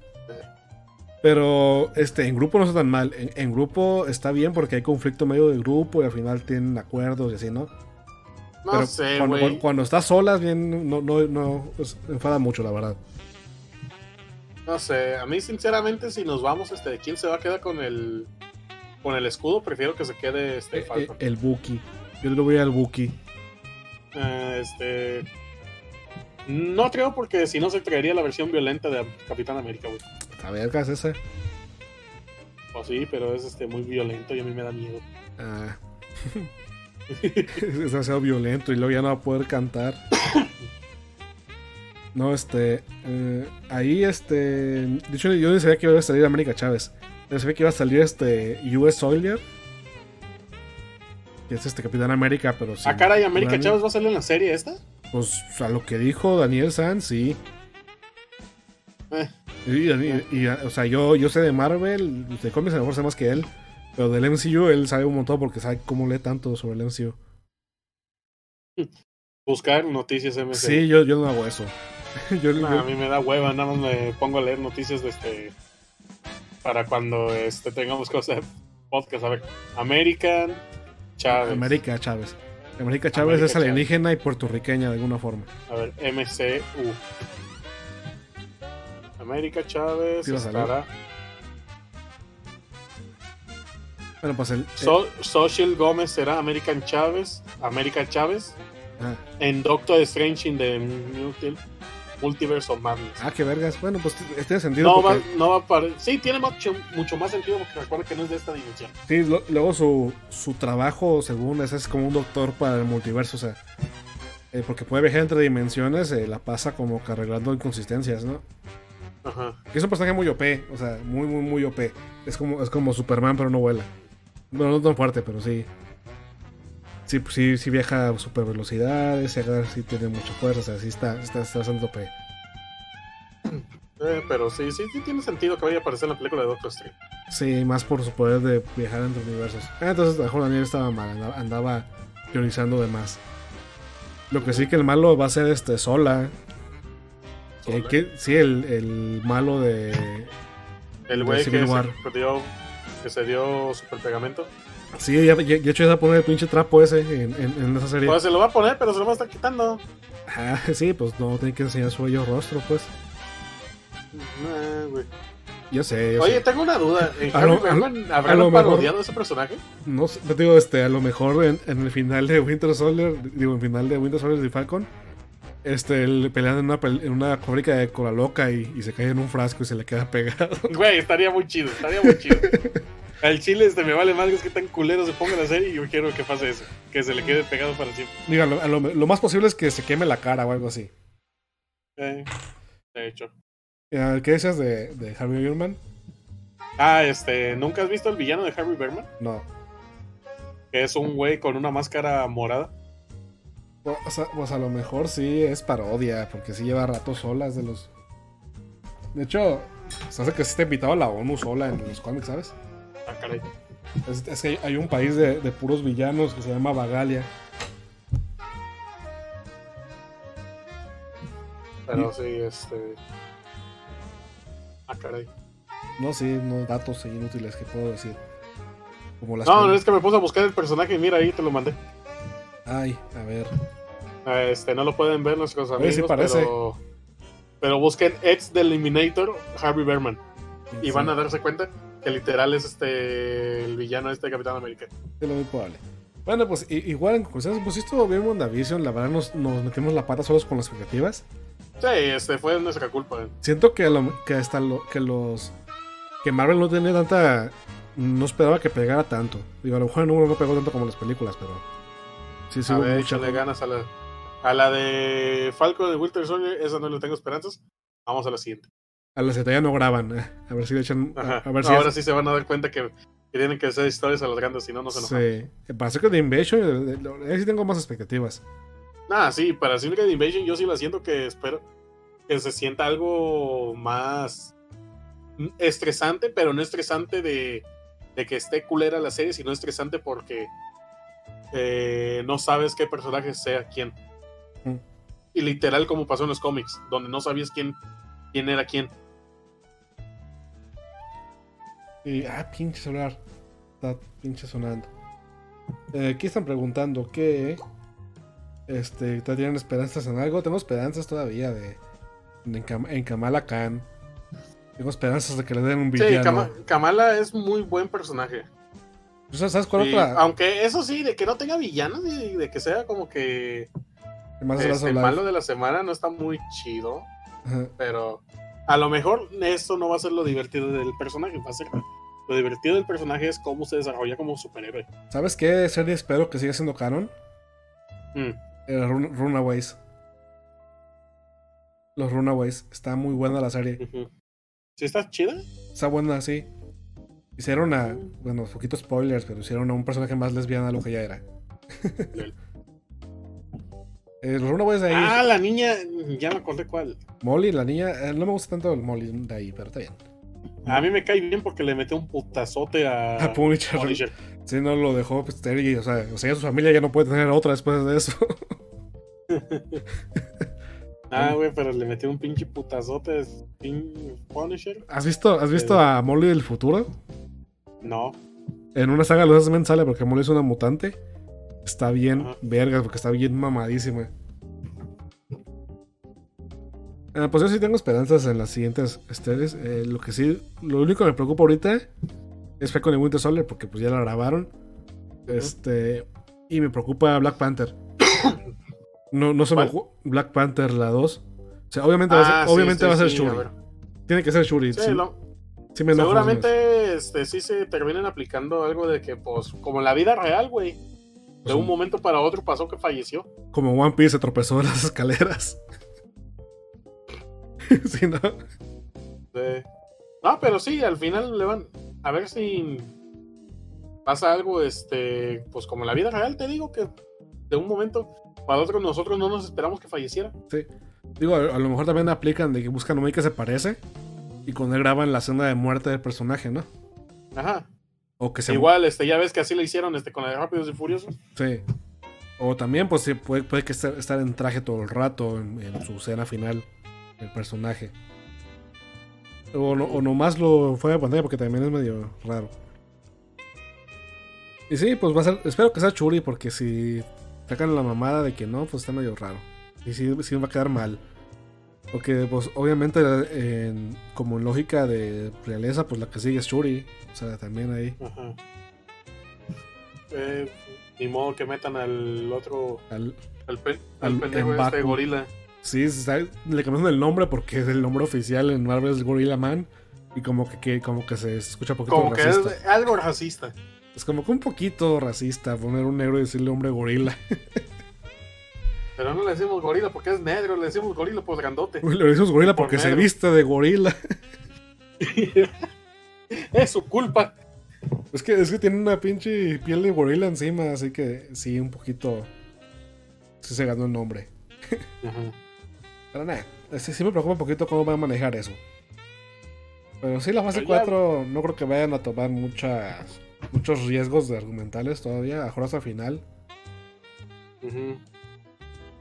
Pero este, en grupo no está tan mal. En, en grupo está bien porque hay conflicto medio de grupo y al final tienen acuerdos y así, ¿no? No Pero sé, cuando, cuando, cuando estás solas, bien, no, no, no, pues, enfada mucho, la verdad. No sé, a mí sinceramente si nos vamos, este, ¿quién se va a quedar con el con el escudo? Prefiero que se quede este Eh, eh, el Buki. Yo le voy al Buki. Eh, este no creo porque si no se traería la versión violenta de Capitán América, güey. A ver, ¿qué es ese? O sí, pero es este muy violento y a mí me da miedo. Ah. es demasiado violento y luego ya no va a poder cantar. No, este. eh, ahí, este. De hecho, yo no sabía que iba a salir América Chávez. Yo sabía que iba a salir este US Soldier. Que es este Capitán América, pero sí. ¿A cara y América Chávez va a salir en la serie esta? Pues a lo que dijo Daniel Sanz, sí. Eh. Y, y- y, o sea, yo, yo sé de Marvel, de cómics a lo mejor sé más que él. Pero del MCU él sabe un montón porque sabe cómo lee tanto sobre el MCU. Buscar noticias MC. Sí, yo, yo no hago eso. yo, Nah, yo- a mí me da hueva, nada más me pongo a leer noticias de este para cuando este tengamos cosas de podcast. A ver, American Chávez. América Chávez. América Chávez América es alienígena y puertorriqueña de alguna forma. A ver, MCU. América Chávez estará. Bueno, pues el. So- Social Gómez será American Chávez. América Chávez Ah, en Doctor Strange in the Multi- Multiverse of Madness. ah, qué vergas. Bueno, pues tiene sentido. no, va, no va a pare- Sí, tiene mucho, mucho más sentido porque recuerda que no es de esta dimensión. sí, lo- luego su, su trabajo, según es, es como un doctor para el multiverso. O sea, eh, porque puede viajar entre dimensiones, eh, la pasa como que arreglando inconsistencias, ¿no? Ajá. Que es un personaje muy OP, o sea, muy, muy, muy OP. Es como, es como Superman, pero no vuela. Bueno, no tan fuerte, pero sí. Sí, pues sí, sí viaja a super velocidades, sí, tiene mucha fuerza, o sea, sí está, está, está bastante OP. Eh, pero sí, sí, sí tiene sentido que vaya a aparecer en la película de Doctor Strange. Sí, más por su poder de viajar entre universos. Ah, entonces a mejor Daniel estaba mal, andaba, andaba priorizando de más. Lo que sí que el malo va a ser este Sola. Sola. que- sí, el, el malo de. El güey que, que se dio super pegamento. Sí, ya, ya, hecho ya a poner el pinche trapo ese en, en- en esa serie. Pues se lo va a poner, pero se lo va a estar quitando. Ah, sí, pues no, tiene que enseñar su bello rostro, pues. Nah, güey. Yo sé, yo Oye, sé. tengo una duda. ¿En A lo- a habrá mejor- parodiado ese personaje? No sé, te digo, este, a lo mejor en, en el final de Winter Soldier, digo, en el final de Winter Soldier y Falcon, este, él peleando en una, en una fábrica de cola loca y, y se cae en un frasco y se le queda pegado. Güey, estaría muy chido, estaría muy chido. Al chile este me vale más que tan culero se ponga la serie y yo quiero que pase eso. Que se le quede pegado para siempre. Digo, a lo, a lo- lo más posible es que se queme la cara o algo así. Eh, de hecho. Ah, ¿Qué decías de, de Harvey Birdman? Ah, este, ¿nunca has visto el villano de Harry Berman? No. Que es un güey con una máscara morada. O sea, pues a lo mejor sí es parodia, porque sí lleva rato solas de los. De hecho, se hace que sí está invitado a la ONU sola en los cómics, ¿sabes? Ah, caray. Es, es que hay, un país de, de puros villanos que se llama Bagalia. Pero sí, este. Ah, caray. No, sí, no datos inútiles que puedo decir. Como las. No, no es que me puse a buscar el personaje y mira ahí te lo mandé. Ay, a ver. Este, no lo pueden ver nuestros amigos, sí parece. pero. Pero busquen Ex the Eliminator Harvey Berman. Y Sí, van a darse cuenta que literal es este el villano este de Capitán América. sí, lo muy probable. Bueno, pues igual en conclusión, pues si estuvo bien WandaVision, la verdad nos, nos metimos la pata solos con las expectativas. Sí, este fue nuestra culpa. Siento que, a lo- que hasta lo, que los. que Marvel no tenía tanta. No esperaba que pegara tanto. Digo, a lo mejor el número no pegó tanto como las películas, pero. Sí, sí, a ver, mucha. échale ganas a la, a la de Falco de Winter Soldier, esa no le tengo esperanzas. Vamos a la siguiente. A las que ya no graban. eh, A ver si le echan. A, Ajá. a ver si. Ahora sí se van a dar cuenta que, que tienen que hacer historias alargando, si no, no se enojan. Sí. Para Secret Invasion, eh, eh, ahí sí tengo más expectativas. Ah, sí, para Secret Invasion yo sí la siento que espero que se sienta algo más estresante, pero no estresante de, de que esté culera la serie, sino estresante porque eh, no sabes qué personaje sea quién. Mm. Y literal como pasó en los cómics, donde no sabías quién, quién era quién. Y, ah, pinche celular. Está pinche sonando. Eh, aquí están preguntando que. Este, ¿te tienen esperanzas en algo? Tengo esperanzas todavía de. En, Kam- en Kamala Khan. Tengo esperanzas de que le den un Sí, villano. Kama- Kamala es muy buen personaje. ¿Tú ¿Sabes cuál Y otra? aunque eso sí, de que no tenga villanos y de que sea como que Más este, el Life. malo de la semana no está muy chido. Ajá. Pero a lo mejor eso no va a ser lo divertido del personaje, va a ser lo divertido del personaje es cómo se desarrolla como superhéroe. ¿Sabes qué serie espero que siga siendo canon? Mm. Eh, Run- Runaways. Los Runaways. Está muy buena la serie. Ujú. ¿Sí está chida? Está buena, sí. Hicieron a. Bueno, poquito spoilers, pero hicieron a un personaje más lesbiana de lo que ya era. Eh, los Runaways de ahí. Ah, la niña, ya me acordé cuál. Molly, la niña. eh, no me gusta tanto el Molly de ahí, pero está bien. A mí me cae bien porque le metió un putazote a A Punisher. Punisher. Sí, no lo dejó pues, estéril, O sea, o sea, ya su familia ya no puede tener otra después de eso. Ah, güey, pero le metió un pinche putazote a pin- Punisher. ¿Has visto, ¿has visto a Molly del futuro? No. En una saga de los X-Men sale porque Molly es una mutante. Está bien, Ajá. vergas, porque está bien mamadísima. Ah, pues yo sí tengo esperanzas en las siguientes series. Eh, lo que sí, lo único que me preocupa ahorita es Falcon y Winter Soldier, porque pues ya la grabaron. Este. Y me preocupa Black Panther. No, no se me ¿Cuál? ocu- Black Panther la 2. O sea, obviamente, va, a ser, Ah, sí, obviamente sí, va a ser sí, Shuri. a. Tiene que ser Shuri. Sí, sí, lo- sí me seguramente este, sí se terminan aplicando algo de que, pues, como en la vida real, güey. De Pues, un momento para otro pasó que falleció. Como One Piece se tropezó en las escaleras. sí, ¿no? Sí. No, pero sí, al final le van a ver si pasa algo, este, pues como en la vida real, te digo que de un momento para otro nosotros no nos esperamos que falleciera. Digo, a, a lo mejor también aplican de que buscan un güey que se parece. Y con él graban la escena de muerte del personaje, ¿no? Ajá. O que se Igual, este, ya ves que así lo hicieron este, con la de Rápidos y Furiosos. Sí. O también, pues sí, puede, puede que estar, estar en traje todo el rato en, en su escena final, el personaje. O, no, o nomás lo fue a pantalla porque también es medio raro. Y sí, pues va a ser. Espero que sea Churi porque si sacan la mamada de que no, pues está medio raro. Y sí, sí va a quedar mal. Porque, pues, obviamente, en- como en lógica de realeza, pues la que sigue es Churi. O sea, también ahí. Ajá. Eh, ni modo que metan al otro, al- al, pe- al Al- pendejo en este gorila. Sí, se sabe- le cambiaron el nombre porque el nombre oficial en Marvel es Gorilla Man. Y como que, que- como que se escucha un poquito Como que es algo racista. Es como que un poquito racista poner un negro y decirle hombre gorila. Pero no le decimos gorila porque es negro, le decimos gorila por grandote. Le decimos gorila Por porque se viste de gorila. es su culpa. Es que, es que tiene una pinche piel de gorila encima, así que sí, un poquito. Sí se ganó el nombre. Ajá. Pero nada, sí, sí me preocupa un poquito cómo van a manejar eso. Pero sí, la fase Pero ya- 4 no creo que vayan a tomar muchas, muchos riesgos de argumentales todavía, a hasta final.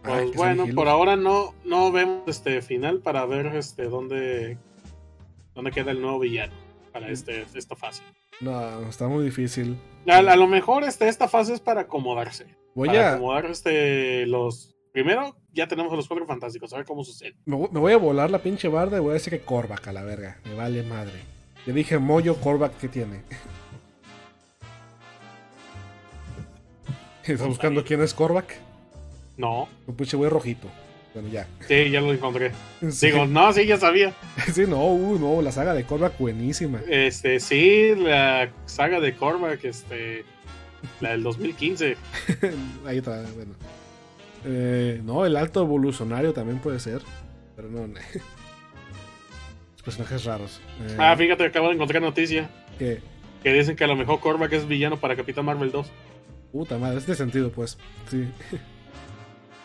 Pues que bueno, por ahora no, no vemos este final para ver este dónde, dónde queda el nuevo villano para este, esta fase. No, está muy difícil. A, a lo mejor este, esta fase es para acomodarse. Voy para a. acomodar este, los. Primero, ya tenemos a los cuatro fantásticos, a ver cómo sucede. Me, voy- me voy a volar la pinche barda y voy a decir que Korvac a la verga. Me vale madre. Yo dije Moyo Korvac, ¿qué tiene? ¿Estás buscando quién es Korvac? No, Un pinche güey rojito. Bueno, ya. sí, ya lo encontré. Sí, Digo, no, sí, ya sabía. sí, no, uh, no, la saga de Korvac buenísima. Este, sí, la saga de Cormac, este, la del 2015. Ahí está, bueno. Eh, no, el alto evolucionario también puede ser. Pero no. Los personajes raros. Eh, Ah, fíjate, acabo de encontrar noticia que, que dicen que a lo mejor Cormac es villano para Capitán Marvel 2. puta madre, este sentido, pues. Sí.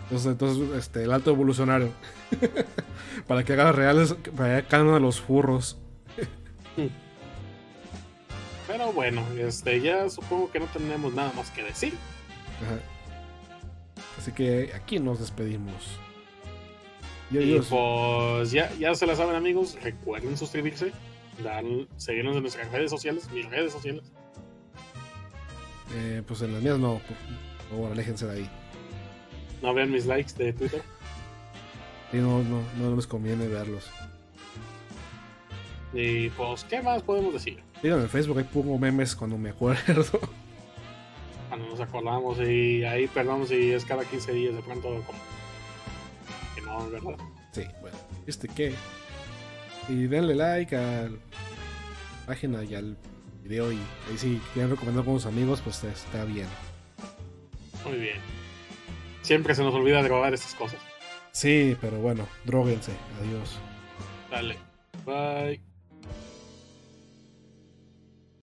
Entonces, entonces este, el alto evolucionario. para que haga reales, para que hagan a los furros. Pero bueno, este, ya supongo que no tenemos nada más que decir. Ajá. Así que aquí nos despedimos. Y pues ya, ya se la saben amigos, recuerden suscribirse, dar, seguirnos en nuestras redes sociales, mis redes sociales. Eh, pues en las mías no, por favor, aléjense de ahí. No vean mis likes de Twitter. Y no, no, no les conviene verlos. Y pues, ¿qué más podemos decir? Digan en Facebook, ahí pongo memes cuando me acuerdo. Cuando nos acordamos y ahí perdón si es cada 15 días de pronto como que no, ¿verdad? Sí, bueno, ¿este qué? Y denle like a la página y al video y ahí si quieren recomendar con sus amigos, pues está bien. Muy bien. Siempre se nos olvida grabar estas cosas. Sí, pero bueno, droguense. Adiós. Dale. Bye.